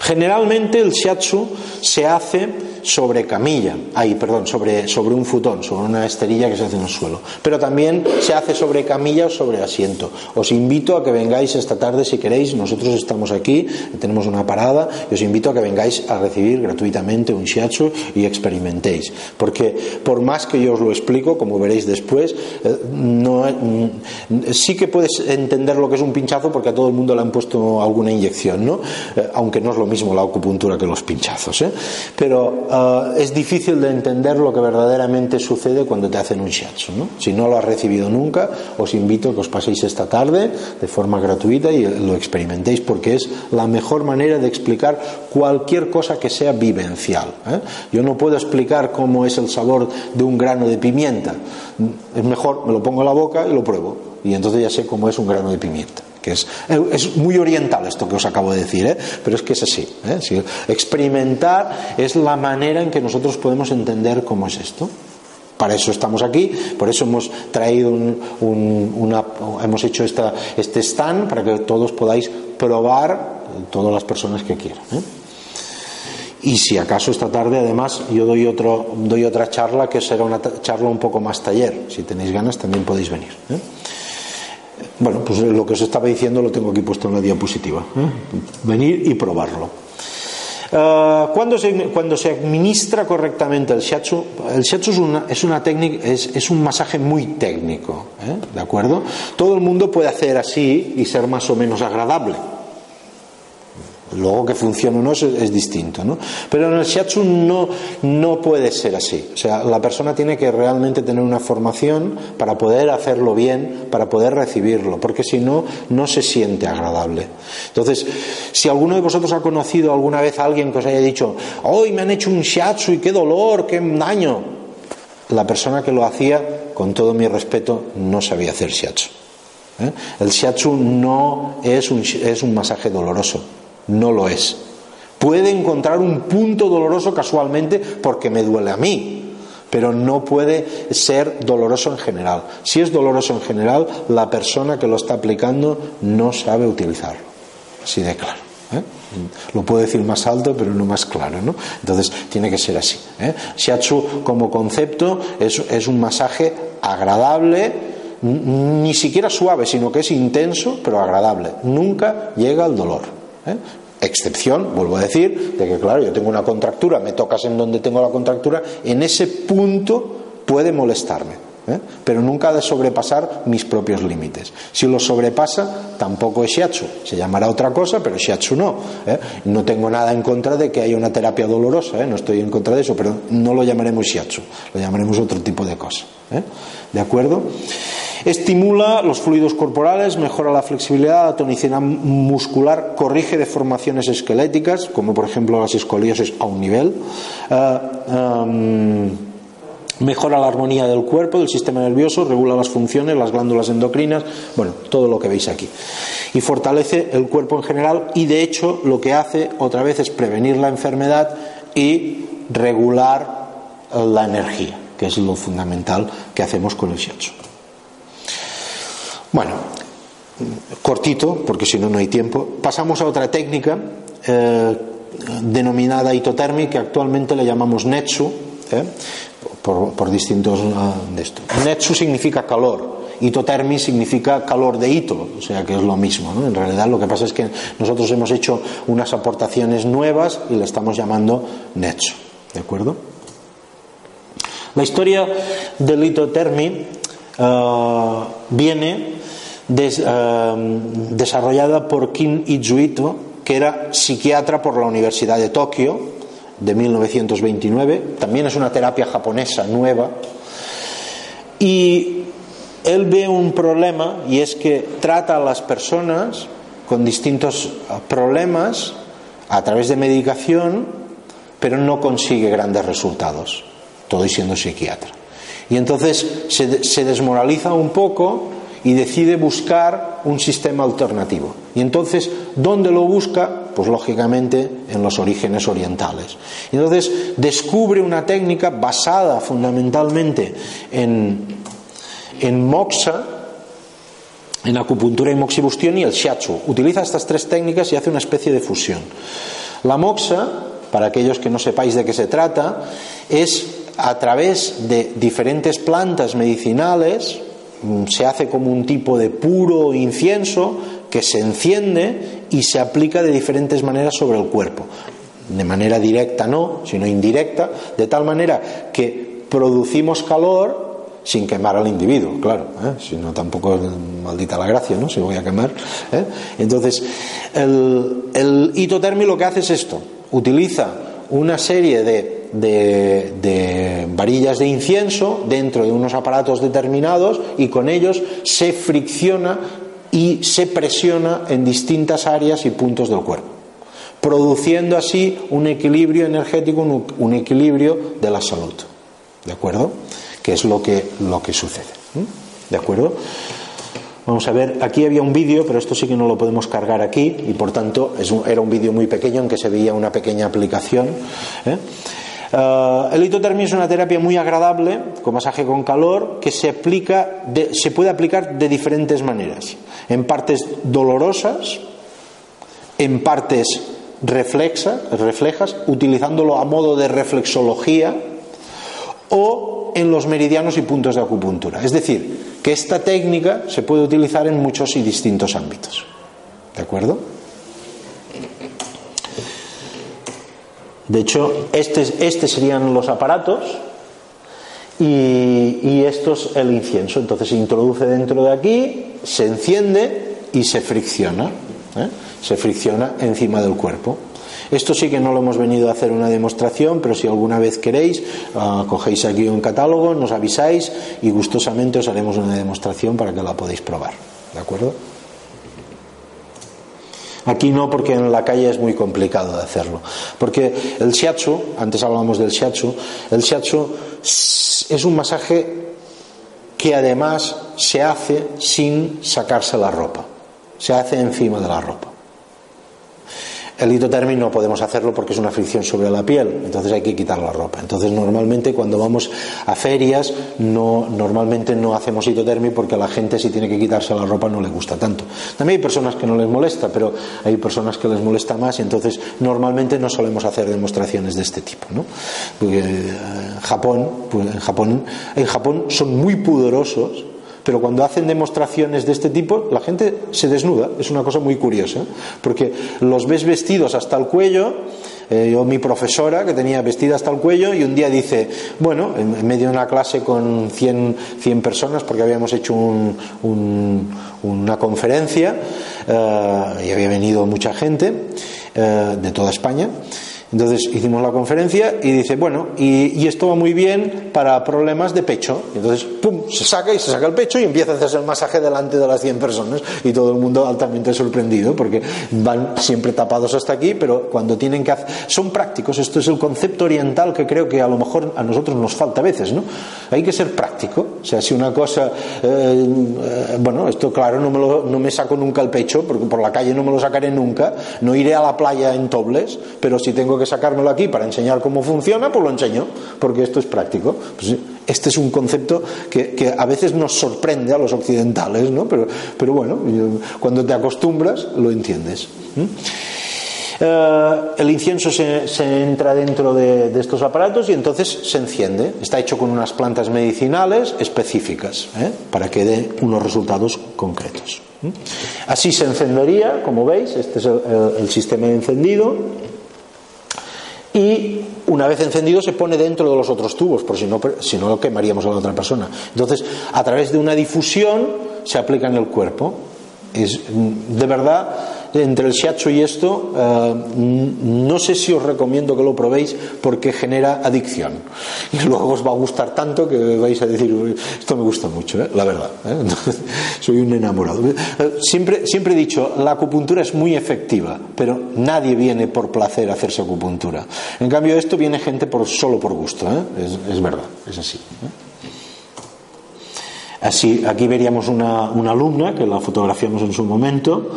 Generalmente el shiatsu se hace sobre camilla, ahí, perdón, sobre, sobre un futón, sobre una esterilla que se hace en el suelo. Pero también se hace sobre camilla o sobre asiento. Os invito a que vengáis esta tarde si queréis. Nosotros estamos aquí, tenemos una parada, y os invito a que vengáis a recibir gratuitamente un shiatsu y experimentéis. Porque por más que yo os lo explico, como veréis después, eh, no, mm, sí que puedes entender lo que es un pinchazo porque a todo el mundo le han puesto alguna inyección, ¿no? Eh, aunque no es lo mismo la acupuntura que los pinchazos. ¿eh? Pero Ah, es difícil de entender lo que verdaderamente sucede cuando te hacen un shiatsu. ¿no? Si no lo has recibido nunca, os invito a que os paséis esta tarde de forma gratuita y lo experimentéis porque es la mejor manera de explicar cualquier cosa que sea vivencial. ¿eh? Yo no puedo explicar cómo es el sabor de un grano de pimienta. Es mejor, me lo pongo en la boca y lo pruebo. Y entonces ya sé cómo es un grano de pimienta que es, es, muy oriental esto que os acabo de decir, ¿eh? pero es que es así. ¿eh? experimentar es la manera en que nosotros podemos entender cómo es esto. Para eso estamos aquí, por eso hemos traído un, una, hemos hecho esta, este stand para que todos podáis probar todas las personas que quieran. ¿eh? Y si acaso esta tarde, además, yo doy, otro, doy otra charla que será una charla un poco más taller. Si tenéis ganas, también podéis venir. ¿eh? Bueno, pues lo que os estaba diciendo lo tengo aquí puesto en la diapositiva. ¿eh? Venir y probarlo. Uh, cuando, se, cuando se administra correctamente el shiatsu, el shiatsu es una, técnica, es, un masaje muy técnico, ¿eh? ¿de acuerdo? Todo el mundo puede hacer así y ser más o menos agradable. Luego que funcione o no es, distinto, ¿no? Pero en el shiatsu no, no puede ser así. O sea, la persona tiene que realmente tener una formación para poder hacerlo bien, para poder recibirlo, porque si no, no se siente agradable. Entonces, si alguno de vosotros ha conocido alguna vez a alguien que os haya dicho, hoy me han hecho un shiatsu y qué dolor, qué daño, la persona que lo hacía, con todo mi respeto, no sabía hacer shiatsu. ¿eh? El shiatsu no es un, es un masaje doloroso no lo es. Puede encontrar un punto doloroso casualmente porque me duele a mí, pero no puede ser doloroso en general. Si es doloroso en general, la persona que lo está aplicando no sabe utilizarlo. Así de claro. ¿eh? Lo puedo decir más alto, pero no más claro. ¿no? Entonces, tiene que ser así. ¿eh? Como concepto, es, es un masaje agradable, ni siquiera suave, sino que es intenso, pero agradable. Nunca llega al dolor. ¿Eh? Excepción, vuelvo a decir, de que claro, yo tengo una contractura, me tocas en donde tengo la contractura, en ese punto puede molestarme. ¿Eh? pero nunca ha de sobrepasar mis propios límites. Si lo sobrepasa, tampoco es shiatsu. Se llamará otra cosa, pero shiatsu no. ¿eh? No tengo nada en contra de que haya una terapia dolorosa, ¿eh? no estoy en contra de eso, pero no lo llamaremos shiatsu, lo llamaremos otro tipo de cosa. ¿De acuerdo? Estimula los fluidos corporales, mejora la flexibilidad, la tonicidad muscular, corrige deformaciones esqueléticas, como por ejemplo las escoliosis a un nivel. Em, mejora la armonía del cuerpo, del sistema nervioso, regula las funciones, las glándulas endocrinas, bueno, todo lo que veis aquí. Y fortalece el cuerpo en general y de hecho lo que hace otra vez es prevenir la enfermedad y regular la energía, que es lo fundamental que hacemos con el shiatsu. Bueno, cortito, porque si no, no hay tiempo. Pasamos a otra técnica eh, denominada itotermi, que actualmente le llamamos netsu, ¿eh? Por, distintos ah, de esto. Netsu significa calor. Itotermi significa calor de hito, o sea que es lo mismo. En realidad lo que pasa es que nosotros hemos hecho unas aportaciones nuevas y le estamos llamando Netsu. ¿De acuerdo? La historia del itotermi ah, viene eh, desarrollada por Kim Izuito, que era psiquiatra por la Universidad de Tokio, de 1929. También es una terapia japonesa nueva. Y él ve un problema y es que trata a las personas con distintos problemas a través de medicación, pero no consigue grandes resultados, todo y siendo psiquiatra. Y entonces se, se desmoraliza un poco y decide buscar un sistema alternativo. Y entonces, ¿dónde lo busca? Pues lógicamente en los orígenes orientales. Entonces descubre una técnica basada fundamentalmente en, en moxa, en acupuntura y moxibustión y el shiatsu. Utiliza estas tres técnicas y hace una especie de fusión. La moxa, para aquellos que no sepáis de qué se trata, es a través de diferentes plantas medicinales, Mm, se hace como un tipo de puro incienso que se enciende y se aplica de diferentes maneras sobre el cuerpo. De manera directa no, sino indirecta, de tal manera que producimos calor sin quemar al individuo, claro, ¿eh? si no tampoco es maldita la gracia, ¿no? Si voy a quemar. ¿eh? Entonces, el, el hitotermi lo que hace es esto, utiliza una serie de de, varillas de incienso dentro de unos aparatos determinados y con ellos se fricciona y se presiona en distintas áreas y puntos del cuerpo, produciendo así un equilibrio energético, un, equilibrio de la salud. ¿De acuerdo? Que es lo que, lo que sucede. ¿De acuerdo? Vamos a ver, aquí había un vídeo, pero esto sí que no lo podemos cargar aquí y por tanto era un vídeo muy pequeño en que se veía una pequeña aplicación. ¿eh? Uh, el hitotermia es una terapia muy agradable, con masaje con calor, que se, aplica se puede aplicar de diferentes maneras. En partes dolorosas, en partes reflejas, utilizándolo a modo de reflexología, o en los meridianos y puntos de acupuntura. Es decir, que esta técnica se puede utilizar en muchos y distintos ámbitos. ¿De acuerdo? De hecho, estos este serían los aparatos y, y esto es el incienso. Entonces se introduce dentro de aquí, se enciende y se fricciona. ¿eh? Se fricciona encima del cuerpo. Esto sí que no lo hemos venido a hacer una demostración, pero si alguna vez queréis, uh, cogéis aquí un catálogo, nos avisáis y gustosamente os haremos una demostración para que la podáis probar. ¿De acuerdo? Aquí no, porque en la calle es muy complicado de hacerlo. Porque el shiatsu, antes hablábamos del shiatsu, el shiatsu es un masaje que además se hace sin sacarse la ropa. Se hace encima de la ropa. El hitotermi no podemos hacerlo porque es una fricción sobre la piel, entonces hay que quitar la ropa. Entonces normalmente cuando vamos a ferias no normalmente no hacemos hitotermi porque a la gente si tiene que quitarse la ropa no le gusta tanto. También hay personas que no les molesta, pero hay personas que les molesta más y entonces normalmente no solemos hacer demostraciones de este tipo, ¿no? Porque eh, Japón, pues en Japón, en Japón son muy pudorosos pero cuando hacen demostraciones de este tipo, la gente se desnuda. Es una cosa muy curiosa, porque los ves vestidos hasta el cuello, eh, yo mi profesora, que tenía vestida hasta el cuello, y un día dice, bueno, en, medio de una clase con 100, 100 personas, porque habíamos hecho una conferencia, y había venido mucha gente de toda España, entonces hicimos la conferencia y dice, bueno, y, esto va muy bien para problemas de pecho. Entonces, pum, se saca y se saca el pecho y empieza a hacerse el masaje delante de las 100 personas y todo el mundo altamente sorprendido porque van siempre tapados hasta aquí, pero cuando tienen que hacer... Son prácticos, esto es el concepto oriental que creo que a lo mejor a nosotros nos falta a veces, ¿no? Hay que ser práctico. O sea, si una cosa... Eh, eh, bueno, esto claro, no me, lo, no me saco nunca el pecho porque por la calle no me lo sacaré nunca, no iré a la playa en tobles, pero si tengo que sacármelo aquí para enseñar cómo funciona, pues lo enseño, porque esto es práctico. Pues este es un concepto que, a veces nos sorprende a los occidentales, ¿no? pero, pero bueno, cuando te acostumbras lo entiendes. Eh, el incienso se, entra dentro de, estos aparatos y entonces se enciende. Está hecho con unas plantas medicinales específicas ¿eh? para que dé unos resultados concretos. Así se encendería, como veis, este es el sistema encendido y una vez encendido se pone dentro de los otros tubos, por si no, si no quemaríamos a la otra persona. Entonces, a través de una difusión se aplica en el cuerpo. Es de verdad entre el shiatsu y esto, eh, no sé si os recomiendo que lo probéis porque genera adicción. Y luego os va a gustar tanto que vais a decir, esto me gusta mucho, ¿eh? la verdad. ¿eh? soy un enamorado. Siempre, siempre he dicho, la acupuntura es muy efectiva, pero nadie viene por placer a hacerse acupuntura. En cambio, esto viene gente solo por gusto. Es, verdad, es así. Así, aquí veríamos una, alumna, que la fotografiamos en su momento.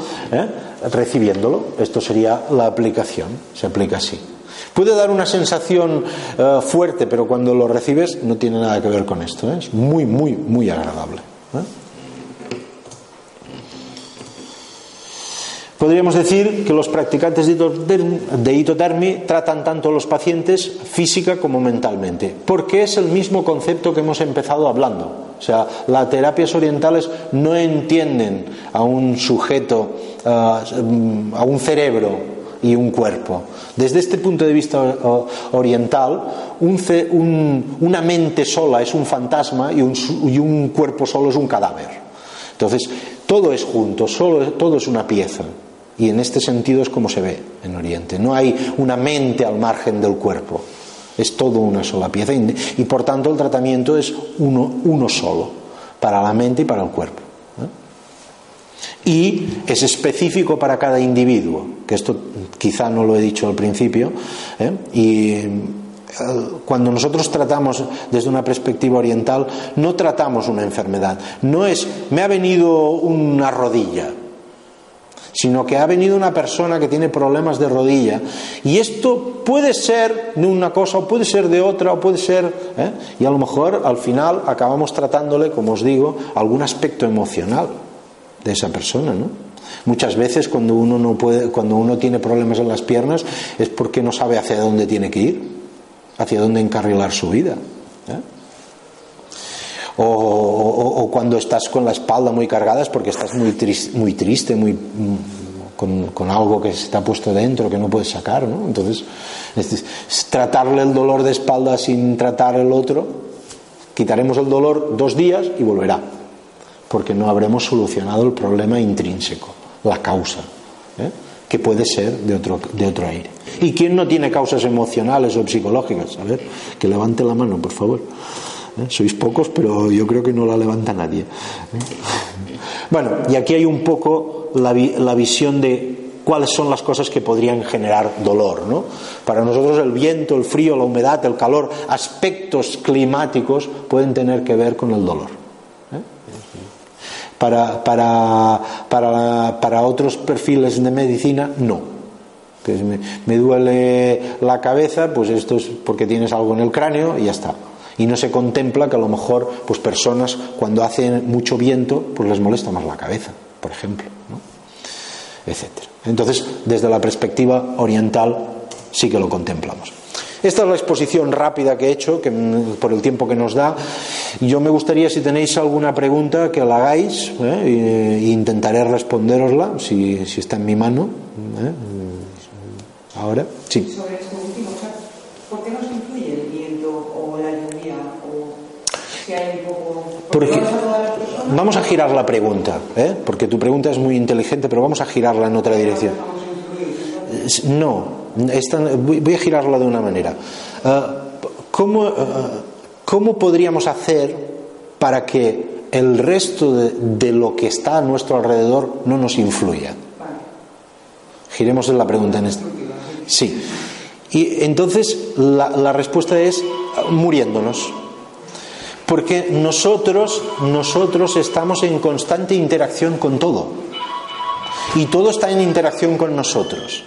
Recibiéndolo. Esto sería la aplicación, se aplica así. Puede dar una sensación eh, fuerte, pero cuando lo recibes no tiene nada que ver con esto. ¿eh? Es muy, muy, muy agradable. Podríamos decir que los practicantes de hitotermi tratan tanto a los pacientes física como mentalmente, porque es el mismo concepto que hemos empezado hablando. O sea, las terapias orientales no entienden a un sujeto, a un cerebro y un cuerpo. Desde este punto de vista oriental, una mente sola es un fantasma y un, cuerpo solo es un cadáver. Entonces, todo es junto, solo, todo es una pieza. Y en este sentido es como se ve en Oriente. No hay una mente al margen del cuerpo. Es todo una sola pieza. Y, por tanto el tratamiento es uno, solo, para la mente y para el cuerpo. Y es específico para cada individuo, que esto quizá no lo he dicho al principio. ¿eh? Y eh, cuando nosotros tratamos desde una perspectiva oriental, no tratamos una enfermedad. No es, me ha venido una rodilla sino que ha venido una persona que tiene problemas de rodilla. Y esto puede ser de una cosa, o puede ser de otra, o puede ser. ¿eh? Y a lo mejor al final acabamos tratándole, como os digo, algún aspecto emocional de esa persona, ¿no? Muchas veces cuando uno no puede, cuando uno tiene problemas en las piernas es porque no sabe hacia dónde tiene que ir, hacia dónde encarrilar su vida. ¿eh? O, cuando estás con la espalda muy cargada es porque estás muy, triste, muy triste, muy, con, algo que se ha puesto dentro que no puedes sacar, ¿no? Entonces, tratarle el dolor de espalda sin tratar el otro, quitaremos el dolor dos días y volverá, porque no habremos solucionado el problema intrínseco, la causa, ¿eh? que puede ser de otro, de otro aire. ¿Y quién no tiene causas emocionales o psicológicas? A ver, que levante la mano, por favor. ¿Eh? Sois pocos, pero yo creo que no la levanta nadie. ¿eh? Bueno, y aquí hay un poco la, la visión de cuáles son las cosas que podrían generar dolor. ¿no? Para nosotros el viento, el frío, la humedad, el calor, aspectos climáticos pueden tener que ver con el dolor. ¿eh? Para, para, para, para, otros perfiles de medicina, no. me, me duele la cabeza, pues esto es porque tienes algo en el cráneo y ya está y no se contempla que a lo mejor pues personas cuando hacen mucho viento pues les molesta más la cabeza por ejemplo ¿no? etcétera entonces desde la perspectiva oriental sí que lo contemplamos esta es la exposición rápida que he hecho que, mm, por el tiempo que nos da. Yo me gustaría, si tenéis alguna pregunta, que la hagáis ¿eh? e intentaré responderosla si, si, está en mi mano. ¿eh? Ahora, sí. Sobre esto último, ¿por qué nos influye el viento o la lluvia o si hay un poco... Porque- vamos a girar la pregunta, ¿eh? porque tu pregunta es muy inteligente, pero vamos a girarla en otra dirección. No, esta- voy a girarla de una manera. Ah, ¿cómo, ah, ¿Cómo podríamos hacer para que el resto de, de lo que está a nuestro alrededor no nos influya? Giremos la pregunta en este. Sí. Y entonces la, la respuesta es ah, muriéndonos. Porque nosotros, nosotros estamos en constante interacción con todo. Y todo está en interacción con nosotros.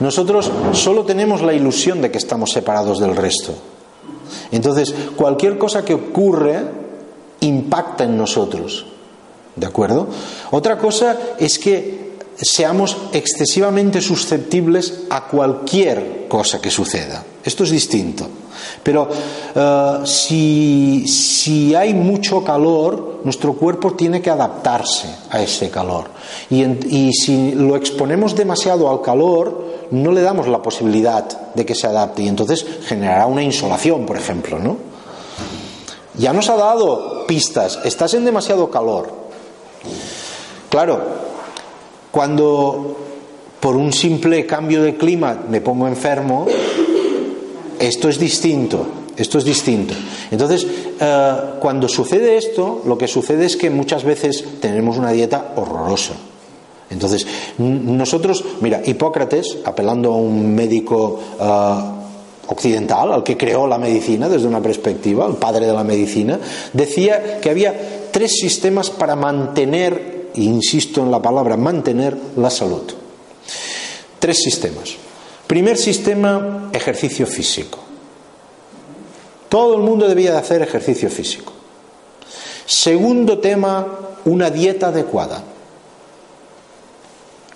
Nosotros solo tenemos la ilusión de que estamos separados del resto. Entonces, cualquier cosa que ocurre impacta en nosotros. ¿De acuerdo? Otra cosa es que seamos excesivamente susceptibles a cualquier cosa que suceda. Esto es distinto. Pero eh, si, si hay mucho calor, nuestro cuerpo tiene que adaptarse a ese calor. Y, y si lo exponemos demasiado al calor, no le damos la posibilidad de que se adapte y entonces generará una insolación, por ejemplo, ¿no? Ya nos ha dado pistas, estás en demasiado calor. Claro, cuando por un simple cambio de clima me pongo enfermo, esto es distinto, esto es distinto. Entonces, eh, cuando sucede esto, lo que sucede es que muchas veces tenemos una dieta horrorosa. Entonces, nosotros, mira, Hipócrates, apelando a un médico eh, occidental, al que creó la medicina desde una perspectiva, el padre de la medicina, decía que había tres sistemas para mantener, insisto en la palabra mantener, la salud. Tres sistemas. Primer sistema, ejercicio físico. Todo el mundo debía de hacer ejercicio físico. Segundo tema, una dieta adecuada.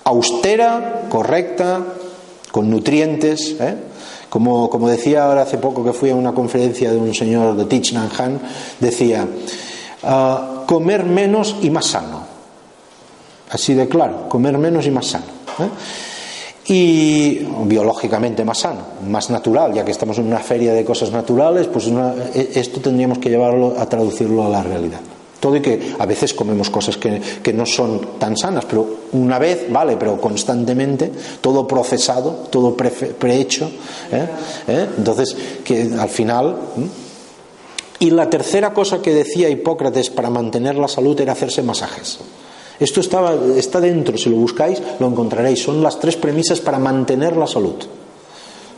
Austera, correcta, con nutrientes. ¿eh? Como, como decía ahora hace poco que fui a una conferencia de un señor de Thich Nhat Hanh, decía, ah, comer menos y más sano. Así de claro, comer menos y más sano. ¿eh? Y biológicamente más sano, más natural, ya que estamos en una feria de cosas naturales, pues e- esto tendríamos que llevarlo a traducirlo a la realidad. Todo y que a veces comemos cosas que, que no son tan sanas, pero una vez, vale, pero constantemente, todo procesado, todo prehecho. ¿eh? ¿Eh? Entonces, que al final. Y la tercera cosa que decía Hipócrates para mantener la salud era hacerse masajes. Esto estaba, está dentro, si lo buscáis lo encontraréis. Son las tres premisas para mantener la salud.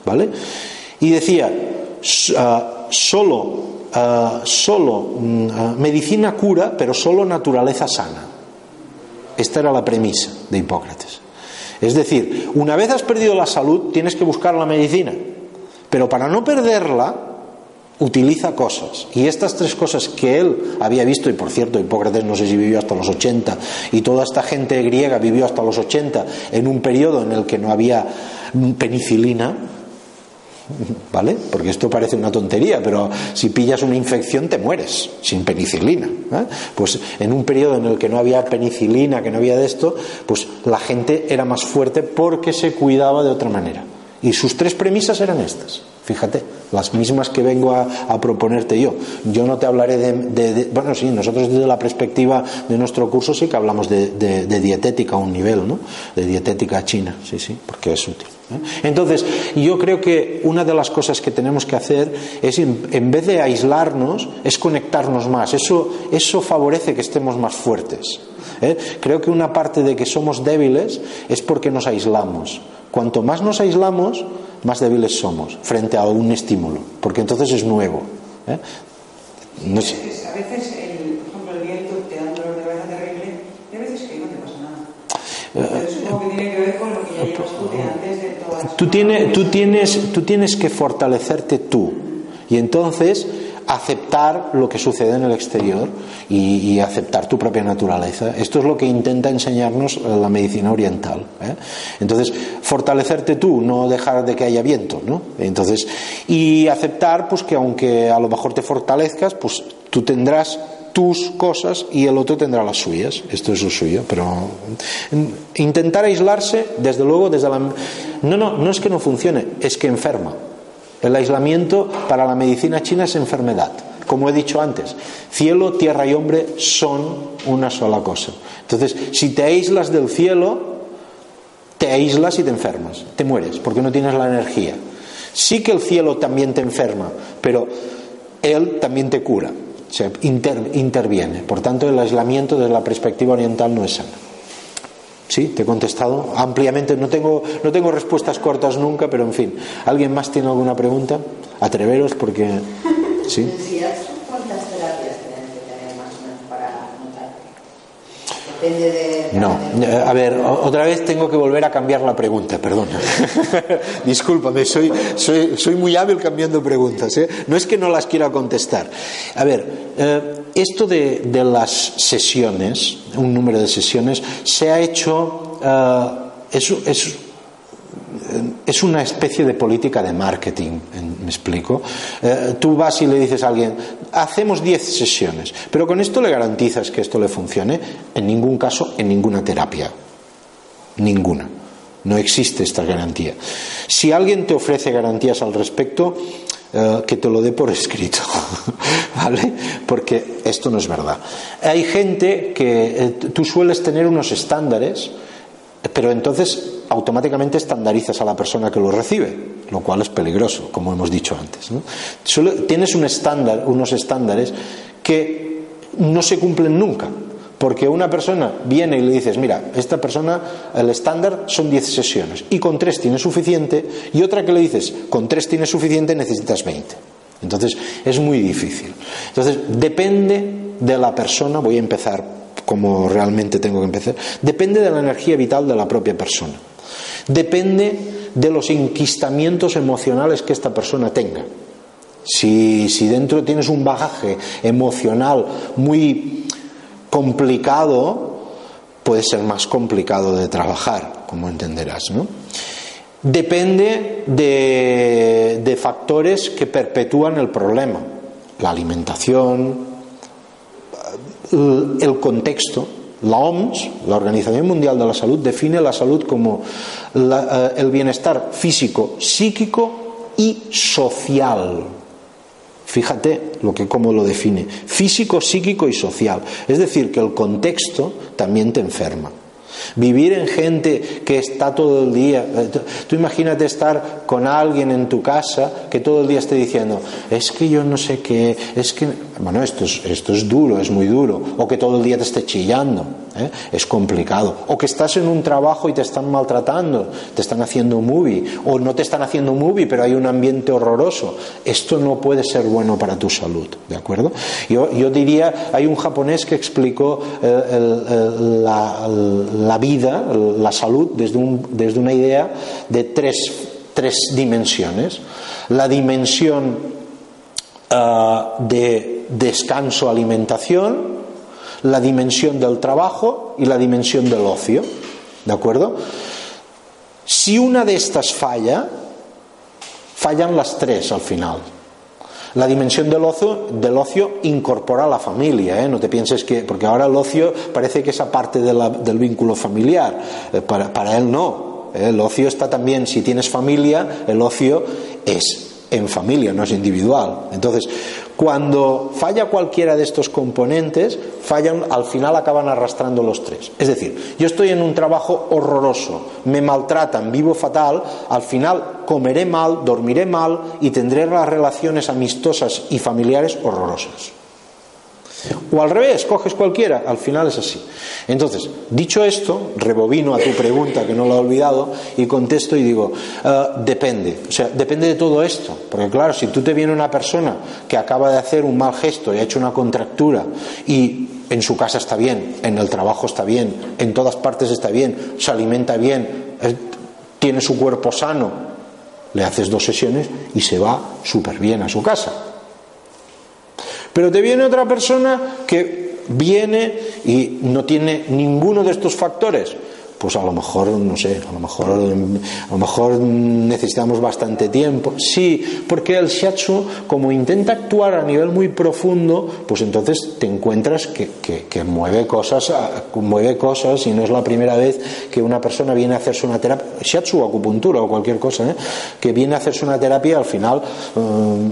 ¿Vale? Y decía, ah, solo, ah, solo mm, ah, medicina cura, pero solo naturaleza sana. Esta era la premisa de Hipócrates. Es decir, una vez has perdido la salud, tienes que buscar la medicina. Pero para no perderla, utiliza cosas. Y estas tres cosas que él había visto, y por cierto, Hipócrates no sé si vivió hasta los 80, y toda esta gente griega vivió hasta los 80, en un periodo en el que no había penicilina, ¿vale? Porque esto parece una tontería, pero si pillas una infección te mueres sin penicilina. ¿eh? Pues en un periodo en el que no había penicilina, que no había de esto, pues la gente era más fuerte porque se cuidaba de otra manera. Y sus tres premisas eran estas, fíjate, las mismas que vengo a, proponerte yo. Yo no te hablaré de, de- de- Bueno, sí, nosotros desde la perspectiva de nuestro curso sí que hablamos de dietética a un nivel, ¿no? De dietética china, sí, sí, porque es útil. ¿eh? Entonces, yo creo que una de las cosas que tenemos que hacer es, en, en vez de aislarnos, es conectarnos más. Eso, eso favorece que estemos más fuertes. ¿eh? Creo que una parte de que somos débiles es porque nos aislamos. Cuanto más nos aislamos, más débiles somos frente a un estímulo, porque entonces es nuevo. ¿eh? No. Es- A veces, el, por ejemplo, el viento te da un dolor de cabeza terrible y a veces que no te pasa nada. Pero supongo que tiene que ver con lo que ya llevas tú de antes de todas Tú, tiene- tú tienes, tú tienes que fortalecerte tú y entonces aceptar lo que sucede en el exterior y, aceptar tu propia naturaleza. Esto es lo que intenta enseñarnos la medicina oriental. ¿eh? Entonces, fortalecerte tú, no dejar de que haya viento, ¿no? Entonces, y aceptar pues que aunque a lo mejor te fortalezcas, pues tú tendrás tus cosas y el otro tendrá las suyas. Esto es lo suyo, pero intentar aislarse, desde luego, desde la... No, no, no es que no funcione, es que enferma. El aislamiento para la medicina china es enfermedad. Como he dicho antes, cielo, tierra y hombre son una sola cosa. Entonces, si te aíslas del cielo, te aíslas y te enfermas, te mueres, porque no tienes la energía. Sí que el cielo también te enferma, pero él también te cura, se interviene. Por tanto, el aislamiento desde la perspectiva oriental no es sano. Sí, te he contestado ampliamente. No tengo, no tengo respuestas cortas nunca, pero en fin. ¿Alguien más tiene alguna pregunta? Atreveros porque... ¿sí? No, eh, a ver, otra vez tengo que volver a cambiar la pregunta, perdona. Discúlpame, soy, soy, soy, muy hábil cambiando preguntas. ¿eh? No es que no las quiera contestar. A ver, eh, esto de, de, las sesiones, un número de sesiones, se ha hecho. es, es es una especie de política de marketing, ¿me explico? Eh, tú vas y le dices a alguien, hacemos 10 sesiones, pero con esto le garantizas que esto le funcione, en ningún caso, en ninguna terapia. Ninguna. No existe esta garantía. Si alguien te ofrece garantías al respecto, eh, que te lo dé por escrito, ¿vale? Porque esto no es verdad. Hay gente que eh, tú sueles tener unos estándares, pero entonces automáticamente estandarizas a la persona que lo recibe, lo cual es peligroso, como hemos dicho antes. tienes un estándar, unos estándares que no se cumplen nunca. Porque una persona viene y le dices, mira, esta persona, el estándar son 10 sesiones y con 3 tiene suficiente, y otra que le dices, con 3 tiene suficiente, necesitas 20. Entonces, es muy difícil. Entonces, depende de la persona, voy a empezar como realmente tengo que empezar, depende de la energía vital de la propia persona. Depende de los inquistamientos emocionales que esta persona tenga. Si, si dentro tienes un bagaje emocional muy complicado, puede ser más complicado de trabajar, como entenderás. Depende de, de factores que perpetúan el problema, la alimentación, el contexto, la OMS, la Organización Mundial de la Salud, define la salud como eh, el bienestar físico, psíquico y social. Fíjate lo que cómo lo define, físico, psíquico y social. Es decir, que el contexto también te enferma. Vivir en gente que está todo el día. Eh, tú imagínate estar con alguien en tu casa que todo el día esté diciendo, es que yo no sé qué, es que. Bueno, esto es, duro, es muy duro. O que todo el día te esté chillando. ¿eh? Es complicado. O que estás en un trabajo y te están maltratando, te están haciendo un movie. O no te están haciendo un movie, pero hay un ambiente horroroso. Esto no puede ser bueno para tu salud. ¿De acuerdo? Yo, yo diría, hay un japonés que explicó eh, la vida, la salud, desde, desde una idea de tres, tres dimensiones. La dimensión ah, de descanso, alimentación, la dimensión del trabajo y la dimensión del ocio. ¿De acuerdo? Si una de estas falla, fallan las tres al final. La dimensión del ocio, del ocio incorpora a la familia, ¿eh? no te pienses que, porque ahora el ocio parece que es aparte del vínculo familiar, eh, para, para, él no. ¿eh? El ocio está también, si tienes familia, el ocio es en familia, no es individual. Entonces, cuando falla cualquiera de estos componentes, fallan, al final acaban arrastrando los tres. Es decir, yo estoy en un trabajo horroroso, me maltratan, vivo fatal, al final comeré mal, dormiré mal y tendré las relaciones amistosas y familiares horrorosas. O al revés, coges cualquiera, al final es así. Entonces, dicho esto, rebobino a tu pregunta que no la he olvidado y contesto y digo, eh, depende, o sea, depende de todo esto, porque claro, si tú te viene una persona que acaba de hacer un mal gesto y ha hecho una contractura y en su casa está bien, en el trabajo está bien, en todas partes está bien, se alimenta bien, tiene su cuerpo sano, le haces dos sesiones y se va súper bien a su casa. Pero te viene otra persona que viene y no tiene ninguno de estos factores, pues a lo mejor, no sé, a lo mejor, a lo mejor necesitamos bastante tiempo. Sí, porque el shiatsu, como intenta actuar a nivel muy profundo, pues entonces te encuentras que, mueve cosas, mueve cosas y no es la primera vez que una persona viene a hacerse una terapia, shiatsu o acupuntura o cualquier cosa, ¿eh? que viene a hacerse una terapia al final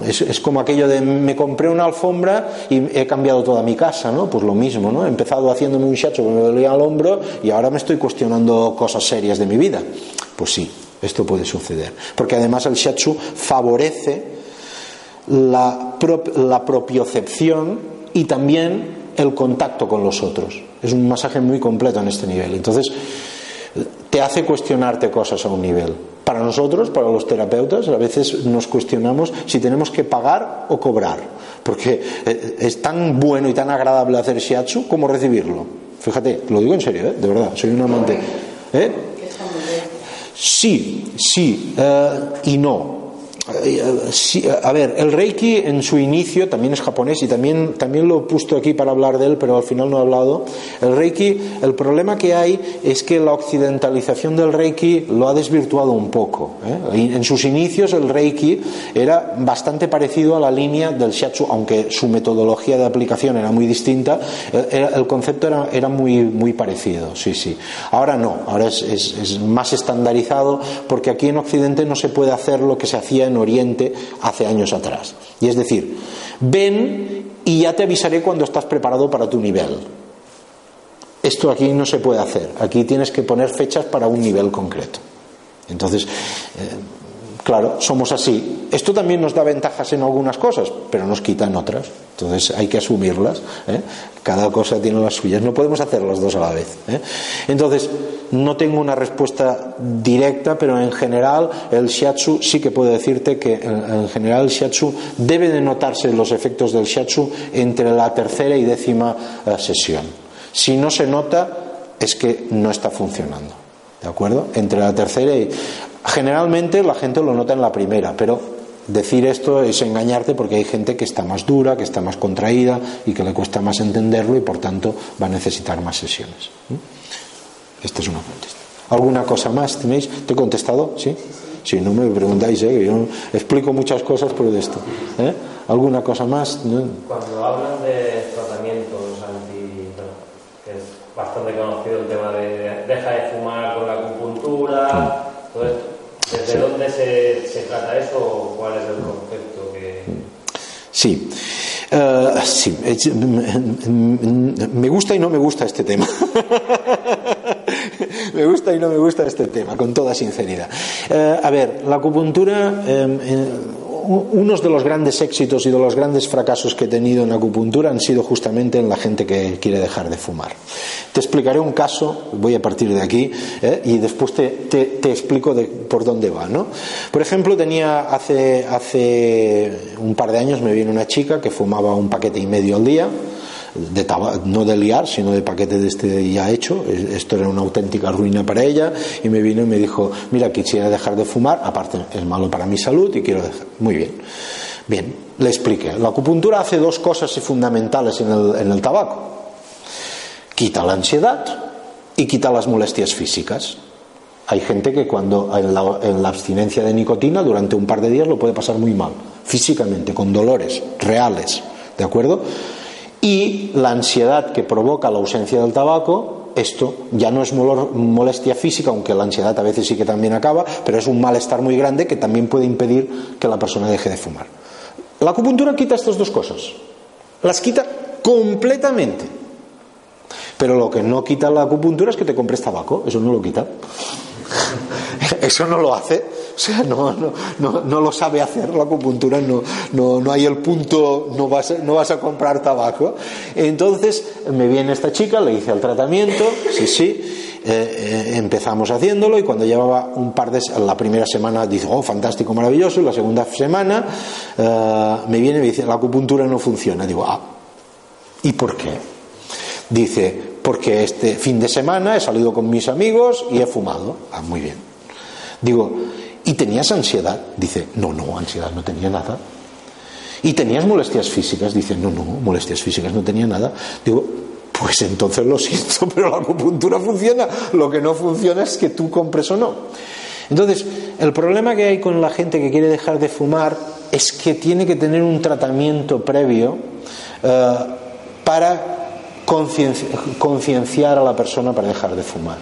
es, es, como aquello de me compré una alfombra y he cambiado toda mi casa, ¿no? Pues lo mismo, ¿no? He empezado haciéndome un shiatsu que me dolía el hombro y ahora me estoy cuestionando cosas serias de mi vida. Pues sí, esto puede suceder. Porque además el shiatsu favorece la, la propiocepción y también el contacto con los otros. Es un masaje muy completo en este nivel. Entonces, te hace cuestionarte cosas a un nivel. Para nosotros, para los terapeutas, a veces nos cuestionamos si tenemos que pagar o cobrar, porque eh, es tan bueno y tan agradable hacer shiatsu como recibirlo. Fíjate, lo digo en serio, ¿eh? de verdad, soy un amante. ¿eh? Sí, sí eh, y no. Eh, a ver, el Reiki en su inicio también es japonés y también, también lo he puesto aquí para hablar de él, pero al final no he hablado. El Reiki, el problema que hay es que la occidentalización del Reiki lo ha desvirtuado un poco. ¿eh? En sus inicios el Reiki era bastante parecido a la línea del Shiatsu, aunque su metodología de aplicación era muy distinta, el, concepto era, era, muy, muy parecido, sí, sí. Ahora no, ahora es, es, es más estandarizado porque aquí en Occidente no se puede hacer lo que se hacía en Oriente hace años atrás. Y es decir, ven y ya te avisaré cuando estás preparado para tu nivel. Esto aquí no se puede hacer. Aquí tienes que poner fechas para un nivel concreto. Entonces, eh, claro, somos así. Esto también nos da ventajas en algunas cosas, pero nos quita en otras. Entonces hay que asumirlas. ¿eh? Cada cosa tiene las suyas. No podemos hacer las dos a la vez. ¿eh? Entonces, no tengo una respuesta directa, pero en general el shiatsu sí que puedo decirte que en general el shiatsu debe de notarse los efectos del shiatsu entre la tercera y décima eh, sesión. Si no se nota, es que no está funcionando. ¿De acuerdo? Entre la tercera y. Generalmente la gente lo nota en la primera, pero decir esto es engañarte porque hay gente que está más dura, que está más contraída y que le cuesta más entenderlo y por tanto va a necesitar más sesiones. Esta es una contestación. ¿Alguna cosa más tenéis? ¿Te he contestado? ¿Sí? Si no me preguntáis, ¿eh? yo explico muchas cosas por esto. ¿eh? ¿Alguna cosa más? Cuando hablan de tratamientos anti. que es bastante conocido el tema de deja de fumar con la acupuntura, ¿desde dónde se, se, trata eso o cuál es el concepto que.? Sí. Uh, sí, me gusta y no me gusta este tema. me gusta y no me gusta este tema, con toda sinceridad. Eh, a ver, la acupuntura, em, eh, unos de los grandes éxitos y de los grandes fracasos que he tenido en acupuntura han sido justamente en la gente que quiere dejar de fumar. Te explicaré un caso, voy a partir de aquí, eh, y después te, te, explico por dónde va. ¿no? Por ejemplo, tenía hace, hace un par de años me viene una chica que fumaba un paquete y medio al día no de liar, sino de paquete de este ya hecho. Esto era una auténtica ruina para ella y me vino y me dijo, mira, quisiera dejar de fumar, aparte es malo para mi salud y quiero dejar. Muy bien. Bien, le expliqué. La acupuntura hace dos cosas fundamentales en el, tabaco. Quita la ansiedad y quita las molestias físicas. Hay gente que cuando en la, abstinencia de nicotina durante un par de días lo puede pasar muy mal, físicamente, con dolores reales, ¿de acuerdo? Y la ansiedad que provoca la ausencia del tabaco, esto ya no es molestia física, aunque la ansiedad a veces sí que también acaba, pero es un malestar muy grande que también puede impedir que la persona deje de fumar. La acupuntura quita estas dos cosas, las quita completamente. Pero lo que no quita la acupuntura es que te compres tabaco, eso no lo quita. Eso no lo hace, o sea, no, no, no, no lo sabe hacer la acupuntura, no, no, no hay el punto, no vas, no vas a comprar tabaco. Entonces me viene esta chica, le hice el tratamiento, sí, sí, eh, eh, empezamos haciéndolo y cuando llevaba un par de la primera semana dice oh fantástico maravilloso y la segunda semana eh, me viene y me dice la acupuntura no funciona digo ah y por qué dice porque este fin de semana he salido con mis amigos y he fumado ah muy bien. Digo, ¿y tenías ansiedad? Dice, no, no, ansiedad no tenía nada. ¿Y tenías molestias físicas? Dice, no, no, molestias físicas no tenía nada. Digo, Pues entonces lo siento, pero la acupuntura funciona. Lo que no funciona es que tú compres o no. Entonces, el problema que hay con la gente que quiere dejar de fumar es que tiene que tener un tratamiento previo eh, para concienciar a la persona para dejar de fumar.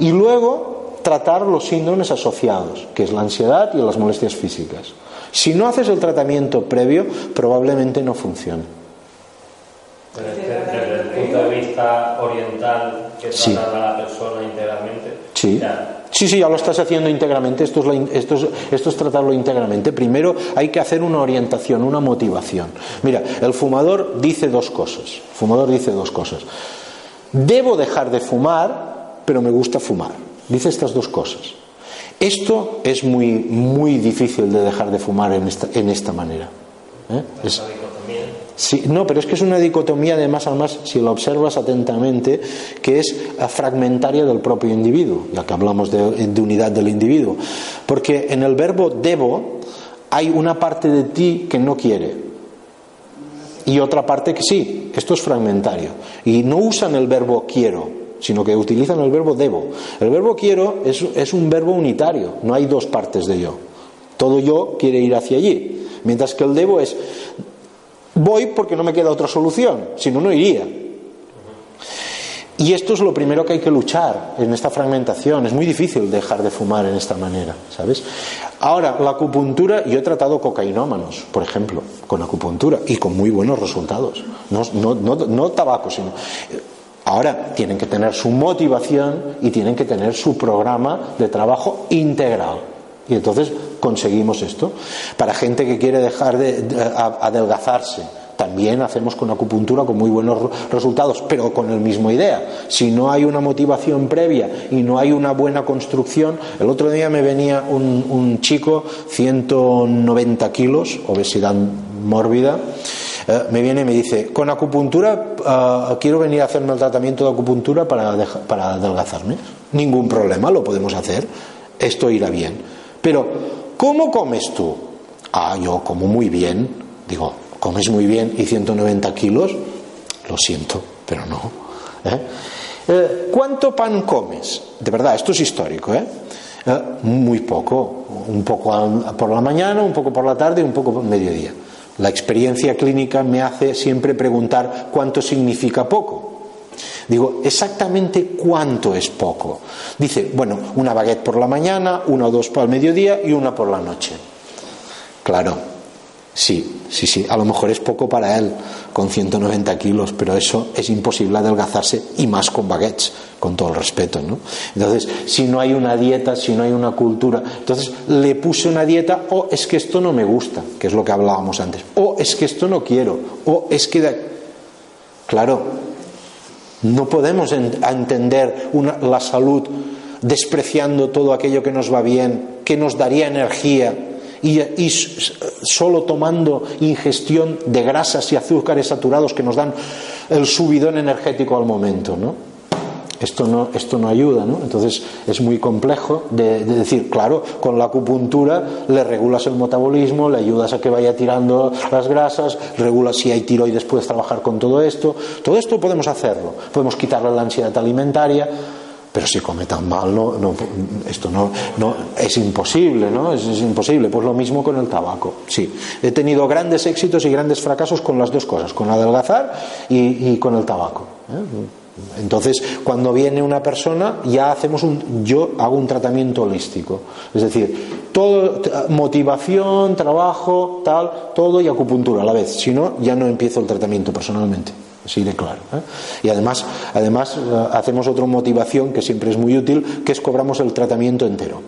Y luego tratar los síndromes asociados, que es la ansiedad y las molestias físicas. Si no haces el tratamiento previo, probablemente no funcione. Desde, el punto de vista oriental, que trata a la persona integralmente. Sí. Sí, sí, ya lo estás haciendo íntegramente. Esto es, esto, es, esto es tratarlo íntegramente. Primero hay que hacer una orientación, una motivación. Mira, el fumador dice dos cosas. El fumador dice dos cosas. Debo dejar de fumar, pero me gusta fumar. Dice estas dos cosas. Esto es muy, muy difícil de dejar de fumar en esta, en esta manera. ¿eh? Es, Sí, no, pero es que es una dicotomía, además, además, si la observas atentamente, que es fragmentaria del propio individuo, ya que hablamos de, unidad del individuo. Porque en el verbo debo hay una parte de ti que no quiere y otra parte que sí. Esto es fragmentario. Y no usan el verbo quiero, sino que utilizan el verbo debo. El verbo quiero es, un verbo unitario, no hay dos partes de yo. Todo yo quiere ir hacia allí. Mientras que el debo es Voy porque no me queda otra solución, si no, no iría. Y esto es lo primero que hay que luchar en esta fragmentación. Es muy difícil dejar de fumar en esta manera, ¿sabes? Ahora, la acupuntura, yo he tratado cocainómanos, por ejemplo, con acupuntura y con muy buenos resultados. No, no, no, no tabaco, sino. Ahora tienen que tener su motivación y tienen que tener su programa de trabajo integral. Y entonces conseguimos esto. Para gente que quiere dejar de, adelgazarse, también hacemos con acupuntura con muy buenos resultados, pero con la misma idea. Si no hay una motivación previa y no hay una buena construcción, el otro día me venía un, chico, 190 kilos, obesidad mórbida, eh, me viene y me dice, con acupuntura eh, quiero venir a hacerme el tratamiento de acupuntura para, para adelgazarme. Ningún problema, lo podemos hacer, esto irá bien. Pero ¿Cómo comes tú? Ah, yo como muy bien. Digo, ¿comes muy bien y 190 kilos? Lo siento, pero no. ¿eh? Eh, cuánto pan comes? De verdad, esto es histórico, ¿eh? ¿eh? Muy poco. Un poco por la mañana, un poco por la tarde y un poco por mediodía. La experiencia clínica me hace siempre preguntar cuánto significa poco. Digo, exactamente cuánto es poco. Dice, bueno, una baguette por la mañana, una o dos por el mediodía y una por la noche. Claro, sí, sí, sí, a lo mejor es poco para él con 190 kilos, pero eso es imposible adelgazarse y más con baguettes, con todo el respeto, ¿no? Entonces, si no hay una dieta, si no hay una cultura, entonces le puse una dieta, o es que esto no me gusta, que es lo que hablábamos antes, o es que esto no quiero, o es que... Claro, no podemos entender la salud despreciando todo aquello que nos va bien, que nos daría energía y, solo tomando ingestión de grasas y azúcares saturados que nos dan el subidón energético al momento, ¿no? Esto no, esto no ayuda, ¿no? Entonces es muy complejo de, decir, claro, con la acupuntura le regulas el metabolismo, le ayudas a que vaya tirando las grasas, regulas si hay tiroides, puedes trabajar con todo esto. Todo esto podemos hacerlo. Podemos quitarle la ansiedad alimentaria, pero si come tan mal, no, no, esto no, no, es imposible, ¿no? Es, imposible. Pues lo mismo con el tabaco. Sí, he tenido grandes éxitos y grandes fracasos con las dos cosas, con adelgazar y, y con el tabaco. ¿eh? Entonces, cuando viene una persona, ya hacemos un, yo hago un tratamiento holístico. Es decir, todo, motivación, trabajo, tal, todo y acupuntura a la vez. Si no, ya no empiezo el tratamiento personalmente. Así de claro. ¿eh? Y además, además eh, hacemos otra motivación que siempre es muy útil, que es cobramos el tratamiento entero.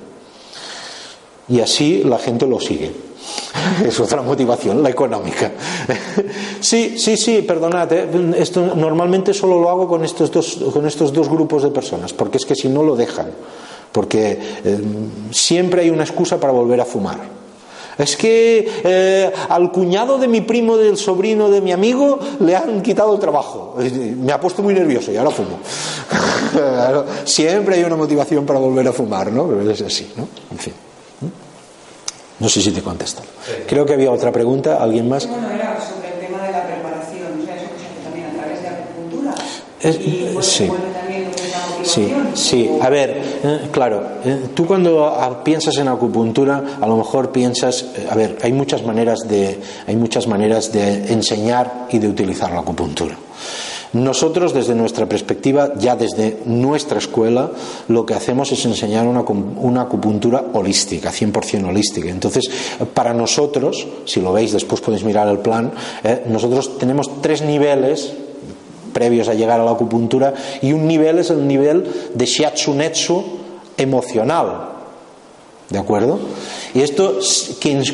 Y así la gente lo sigue. Es otra motivación, la económica. Sí, sí, sí, perdonad, ¿eh? esto normalmente solo lo hago con estos, dos, con estos dos grupos de personas, porque es que si no lo dejan, porque siempre hay una excusa para volver a fumar. Es que eh, al cuñado de mi primo, del sobrino de mi amigo, le han quitado el trabajo. Me ha puesto muy nervioso y ahora fumo. siempre hay una motivación para volver a fumar, ¿no? Pero es así, ¿no? En fin. No sé si te contesto. Creo que había otra pregunta. ¿Alguien más? Bueno, era sobre el tema de la preparación. O sea, eso que se hace también a través de acupuntura. Es- y sí. vuelve también lo que es la Sí, sí. A ver, eh, claro, eh, tú cuando ah, piensas en acupuntura, a lo mejor piensas, eh, a ver, hay muchas maneras de, hay muchas maneras de enseñar y de utilizar la acupuntura. Nosotros, desde nuestra perspectiva, ya desde nuestra escuela, lo que hacemos es enseñar una, una acupuntura holística, 100% holística. Entonces, para nosotros, si lo veis, después podéis mirar el plan, eh, nosotros tenemos tres niveles previos a llegar a la acupuntura y un nivel es el nivel de shiatsu netsu emocional ¿de acuerdo? y esto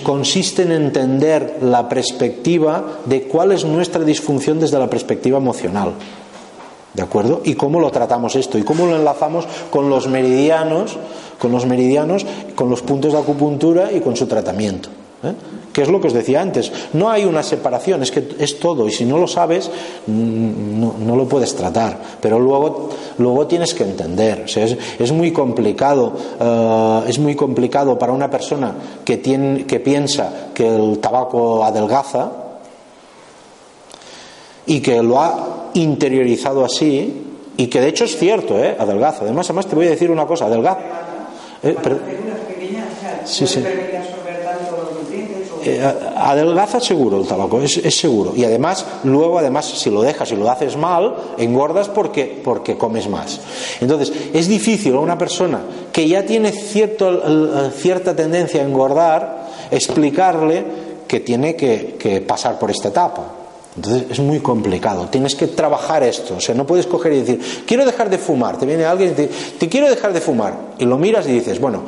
consiste en entender la perspectiva de cuál es nuestra disfunción desde la perspectiva emocional ¿de acuerdo? y cómo lo tratamos esto y cómo lo enlazamos con los meridianos con los meridianos con los puntos de acupuntura y con su tratamiento ¿eh? Que es lo que os decía antes no hay una separación es que es todo y si no lo sabes mm, no, no lo puedes tratar pero luego luego tienes que entender o sea, es, es muy complicado eh, es muy complicado para una persona que tiene que piensa que el tabaco adelgaza y que lo ha interiorizado así y que de hecho es cierto, ¿eh? adelgaza. Además, además te voy a decir una cosa, adelgaza. Eh, Sí, sí. permitir absorber tanto los nutrientes o- eh, adelgaza seguro el tabaco, es, es seguro. Y además, luego, además, si lo dejas y lo haces mal, engordas porque, porque comes más. Entonces, es difícil a una persona que ya tiene cierto, cierta tendencia a engordar, explicarle que tiene que, pasar por esta etapa. Entonces es muy complicado, tienes que trabajar esto, o sea, no puedes coger y decir, quiero dejar de fumar, te viene alguien y te te quiero dejar de fumar, y lo miras y dices, bueno,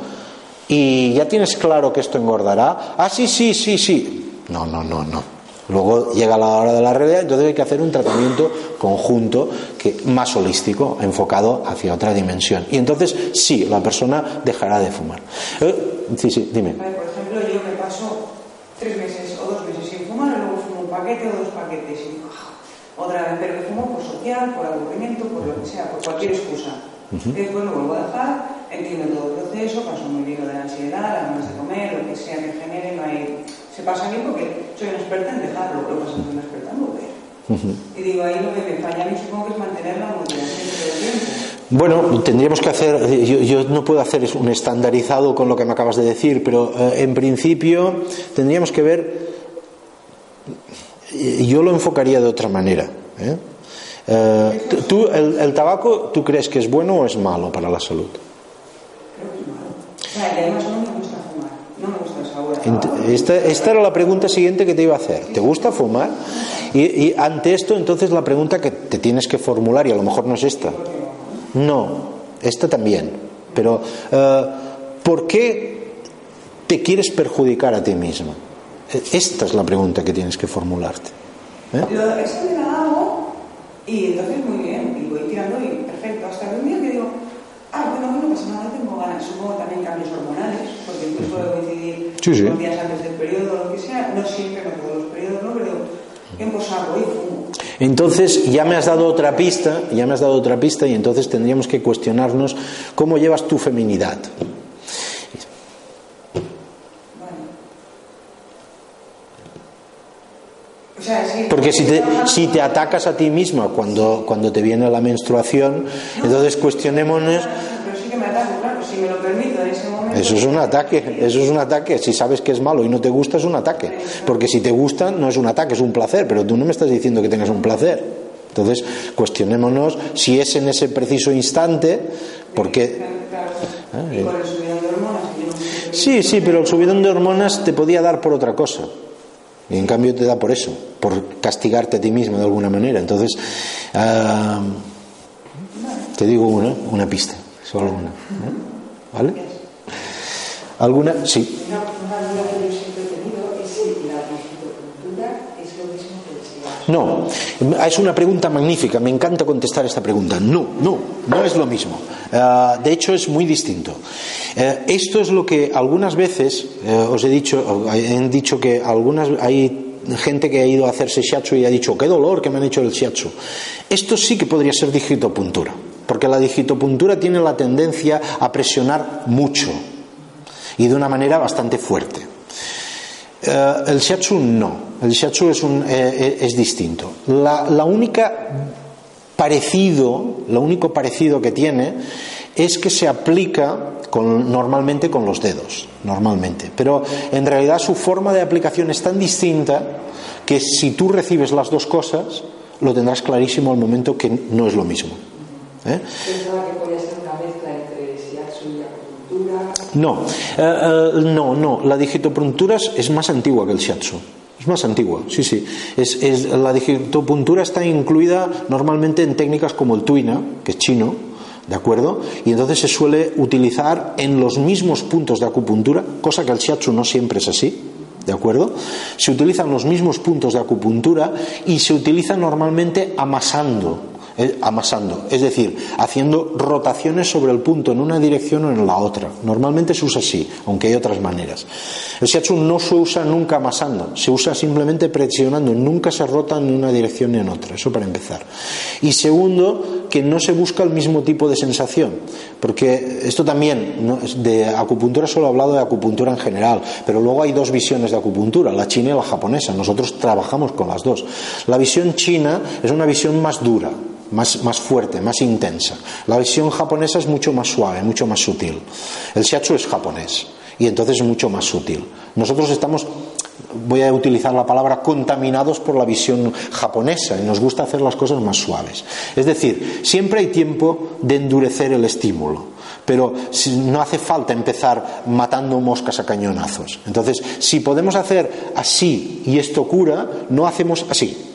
¿y ya tienes claro que esto engordará? Ah, sí, sí, sí, sí. No, no, no, no. Luego llega la hora de la realidad, entonces hay que hacer un tratamiento conjunto que, más holístico, enfocado hacia otra dimensión. Y entonces sí, la persona dejará de fumar. Eh, sí, sí, dime. Por ejemplo, yo me paso tres meses o dos meses sin fumar y luego fumo un paquete o dos paquetes y "Ah, otra vez, pero fumo por social, por aburrimiento, por lo que sea, por cualquier excusa. Después lo vuelvo a dejar, entiendo todo el proceso, paso muy bien de la ansiedad, las ganas de comer, lo que sea que genere, no hay... Se pasa bien porque soy una experta en dejarlo, lo que pasa soy una experta en volver. Y digo, ahí lo que me falla a mí supongo que es mantener la motivación todo el tiempo. Bueno, tendríamos que hacer, yo, yo no puedo hacer un estandarizado con lo que me acabas de decir, pero eh, en principio tendríamos que ver, eh, yo lo enfocaría de otra manera. ¿eh? Eh, tú- tú, el, el tabaco, ¿tú crees que es bueno o es malo para la salud? Creo que es malo. O sea, y además no me gusta fumar, no me gusta el sabor. a Ent- tabaco. Esta, esta era la pregunta siguiente que te iba a hacer. ¿Te gusta fumar? Y, y ante esto, entonces la pregunta que te tienes que formular, y a lo mejor no es esta. No, esta también. Pero, eh, ¿por qué te quieres perjudicar a ti misma? Eh, Esta es la pregunta que tienes que formularte. ¿eh? Lo, eso me la hago y entonces muy bien, y voy tirando y perfecto. Hasta que un día que digo, ah, bueno, no pasa nada, tengo ganas. Supongo también cambios hormonales, porque incluso puede coincidir Sí, sí. días antes del periodo o lo que sea. No siempre, no todos los periodos, ¿no? Pero tiempo salgo y fumo. Entonces ya me has dado otra pista, ya me has dado otra pista y entonces tendríamos que cuestionarnos cómo llevas tu feminidad. Porque si te, si te atacas a ti misma cuando, cuando te viene la menstruación, entonces cuestionémonos que me ataco, claro, si me lo permito en ese momento. Eso es un ataque, eso es un ataque. Si sabes que es malo y no te gusta, es un ataque. Porque si te gusta, no es un ataque, es un placer. Pero tú no me estás diciendo que tengas un placer. Entonces, cuestionémonos si es en ese preciso instante, porque... No sé qué- Sí, sí, pero el subidón de hormonas te podía dar por otra cosa. Y en cambio te da por eso, por castigarte a ti mismo de alguna manera. Entonces, ah, te digo una, una pista, solo una. ¿eh? ¿Vale? ¿Alguna? Sí. Una, una duda que yo siempre he tenido es si la es lo mismo que el. No, es una pregunta magnífica, me encanta contestar esta pregunta. No, no, no es lo mismo. Ah, de hecho, es muy distinto. Eh, esto es lo que algunas veces eh, os he dicho, he dicho que algunas hay gente que ha ido a hacerse shiatsu y ha dicho, qué dolor que me han hecho el shiatsu. Esto sí que podría ser digitopuntura, porque la digitopuntura tiene la tendencia a presionar mucho y de una manera bastante fuerte. Eh, el shiatsu no, el shiatsu es, un, eh, eh, es distinto. La, la única parecido, lo único parecido que tiene es que se aplica normalmente con los dedos, normalmente. Pero en realidad su forma de aplicación es tan distinta que si tú recibes las dos cosas, lo tendrás clarísimo al momento que no es lo mismo. ¿Eh? Pensaba que podía ser una mezcla entre shiatsu y acupuntura. No, eh, eh, no, no. La digitopuntura es más antigua que el shiatsu. Es más antigua, sí, sí. Es, es, la digitopuntura está incluida normalmente en técnicas como el tuina, que es chino, ¿de acuerdo? Y entonces se suele utilizar en los mismos puntos de acupuntura, cosa que el shiatsu no siempre es así, ¿de acuerdo? Se utilizan los mismos puntos de acupuntura y se utiliza normalmente amasando amasando, es decir, haciendo rotaciones sobre el punto en una dirección o en la otra. Normalmente se usa así, aunque hay otras maneras. El shiatsu no se usa nunca amasando, se usa simplemente presionando, nunca se rota en una dirección ni en otra, eso para empezar. Y segundo, que no se busca el mismo tipo de sensación, porque esto también, de acupuntura solo he hablado de acupuntura en general, pero luego hay dos visiones de acupuntura, la china y la japonesa, nosotros trabajamos con las dos. La visión china es una visión más dura, más, más, fuerte, más intensa. La visión japonesa es mucho más suave, mucho más sutil. El shiatsu es japonés y entonces es mucho más sutil. Nosotros estamos, voy a utilizar la palabra, contaminados por la visión japonesa y nos gusta hacer las cosas más suaves. Es decir, siempre hay tiempo de endurecer el estímulo. Pero no hace falta empezar matando moscas a cañonazos. Entonces, si podemos hacer así y esto cura, no hacemos así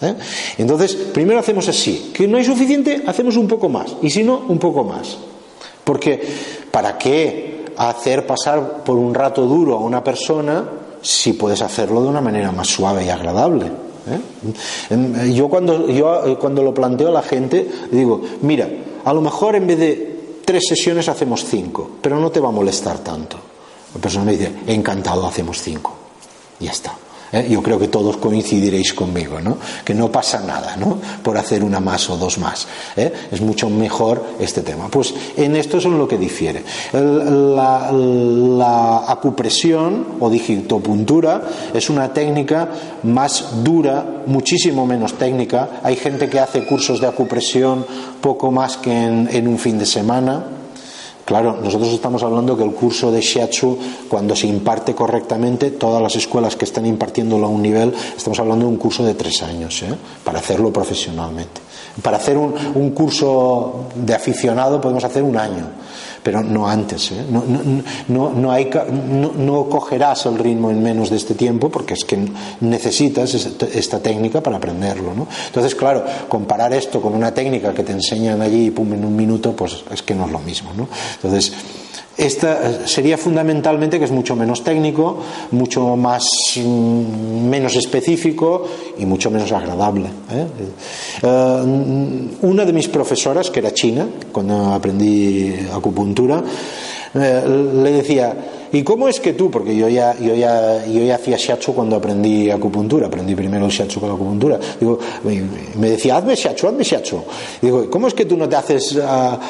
¿Eh? Entonces, primero hacemos así. Que no hay suficiente, hacemos un poco más. Y si no, un poco más. Porque, ¿para qué hacer pasar por un rato duro a una persona si puedes hacerlo de una manera más suave y agradable? ¿Eh? Yo cuando, yo eh, cuando lo planteo a la gente, digo, mira, a lo mejor en vez de tres sesiones hacemos cinco, pero no te va a molestar tanto. La persona me dice, encantado, hacemos cinco. Ya está. ¿Eh? yo creo que todos coincidiréis conmigo, ¿no? Que no pasa nada, ¿no? Por hacer una más o dos más. ¿eh? Es mucho mejor este tema. Pues en esto es en lo que difiere. La, la acupresión o digitopuntura es una técnica más dura, muchísimo menos técnica. Hay gente que hace cursos de acupresión poco más que en un fin de semana Claro, nosotros estamos hablando que el curso de Shiatsu, cuando se imparte correctamente, todas las escuelas que están impartiéndolo a un nivel, estamos hablando de un curso de tres años, ¿eh? para hacerlo profesionalmente. Para hacer un, un curso de aficionado podemos hacer un año pero no antes. ¿eh? No, no, no, hay, no, cogerás el ritmo en menos de este tiempo porque es que necesitas esta técnica para aprenderlo. ¿no? Entonces, claro, comparar esto con una técnica que te enseñan allí pum, en un minuto, pues es que no es lo mismo. ¿no? Entonces, esta eh, sería fundamentalmente que es mucho menos técnico, mucho más mm, menos específico y mucho menos agradable. ¿eh? Eh, una de mis profesoras, que era china, cuando aprendí acupuntura, le decía ¿Y cómo es que tú, porque yo ya, yo ya, yo ya hacía shiatsu cuando aprendí acupuntura, aprendí primero el shiatsu con la acupuntura, digo, me decía, hazme shiatsu, hazme shiatsu. Digo, ¿cómo es que tú no te haces uh,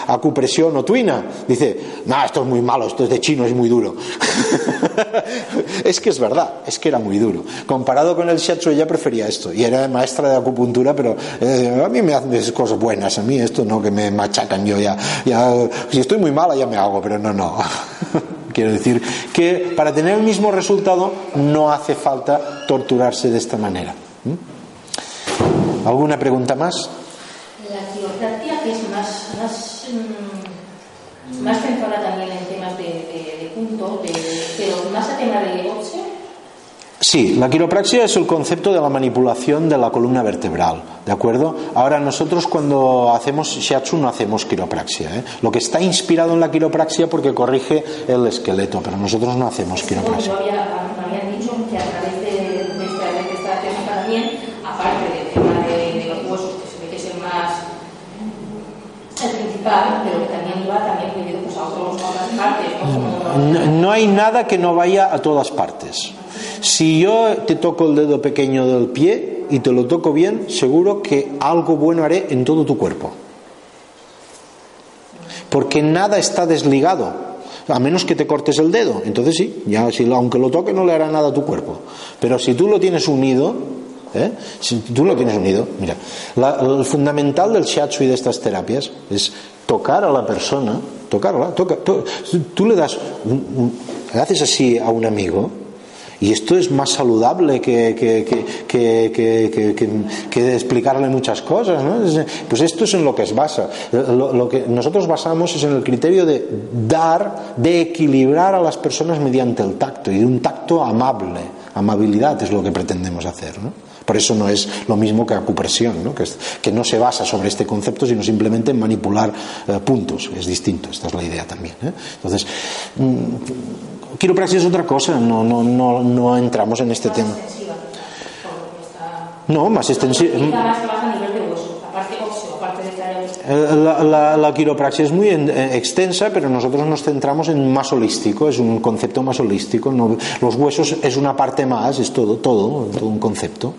acupresión o tuina? Dice, no, esto es muy malo, esto es de chino, es muy duro. es que es verdad, es que era muy duro. Comparado con el shiatsu, ella prefería esto, y era maestra de acupuntura, pero eh, a mí me hacen cosas buenas, a mí esto no, que me machacan yo ya, ya si estoy muy mala ya me hago, pero no, no. Quiero decir que para tener el mismo resultado no hace falta torturarse de esta manera. ¿Mm? ¿Alguna pregunta más? La quiropraxia es más, más, mm, más también en Sí, la quiropraxia es el concepto de la manipulación de la columna vertebral, ¿de acuerdo? Ahora nosotros cuando hacemos shiatsu no hacemos quiropraxia, ¿eh? Lo que está inspirado en la quiropraxia porque corrige el esqueleto, pero nosotros no hacemos quiropraxia. me habían dicho que a través de, esta, técnica también, aparte del tema de, los huesos, que se ve que es el más el principal, pero que también también pues, a, otras partes. ¿no? no hay nada que no vaya a todas partes. Si yo te toco el dedo pequeño del pie y te lo toco bien, seguro que algo bueno haré en todo tu cuerpo. Porque nada está desligado, a menos que te cortes el dedo. Entonces sí, ya si, aunque lo toque no le hará nada a tu cuerpo. Pero si tú lo tienes unido, ¿eh? Si tú lo tienes unido, mira, la, el fundamental del shiatsu y de estas terapias es tocar a la persona, tocarla, toca, to, tú le das, un, le haces así a un amigo, y esto es más saludable que, que, que, que, explicarle muchas cosas. ¿no? Pues esto es en lo que se basa. Lo, lo, que nosotros basamos es en el criterio de dar, de equilibrar a las personas mediante el tacto y de un tacto amable. Amabilidad es lo que pretendemos hacer. ¿no? Por eso no es lo mismo que acupresión, ¿no? Que, es, que, no se basa sobre este concepto, sino simplemente en manipular eh, puntos. Es distinto, esta es la idea también. ¿eh? Entonces, mmm, quiropraxia es otra cosa, no, no, no, no entramos en este más tema. Extensiva, no, más extensiva. De la, la, la, quiropraxia es muy en, eh, extensa, pero nosotros nos centramos en más holístico, es un concepto más holístico. No, los huesos es una parte más, es todo, todo, todo un concepto.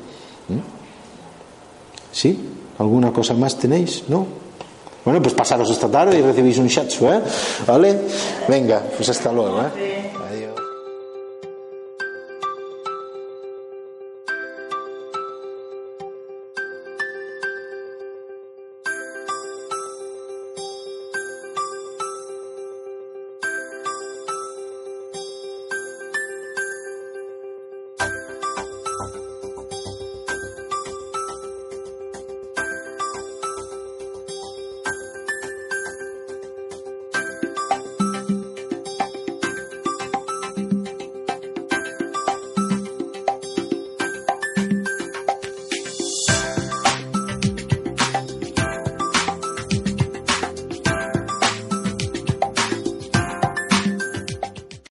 ¿Sí? ¿Alguna cosa más tenéis? ¿No? Bueno, pues pasaros esta tarde y recibís un shatsu, ¿eh? ¿Vale? Venga, pues hasta luego, ¿eh?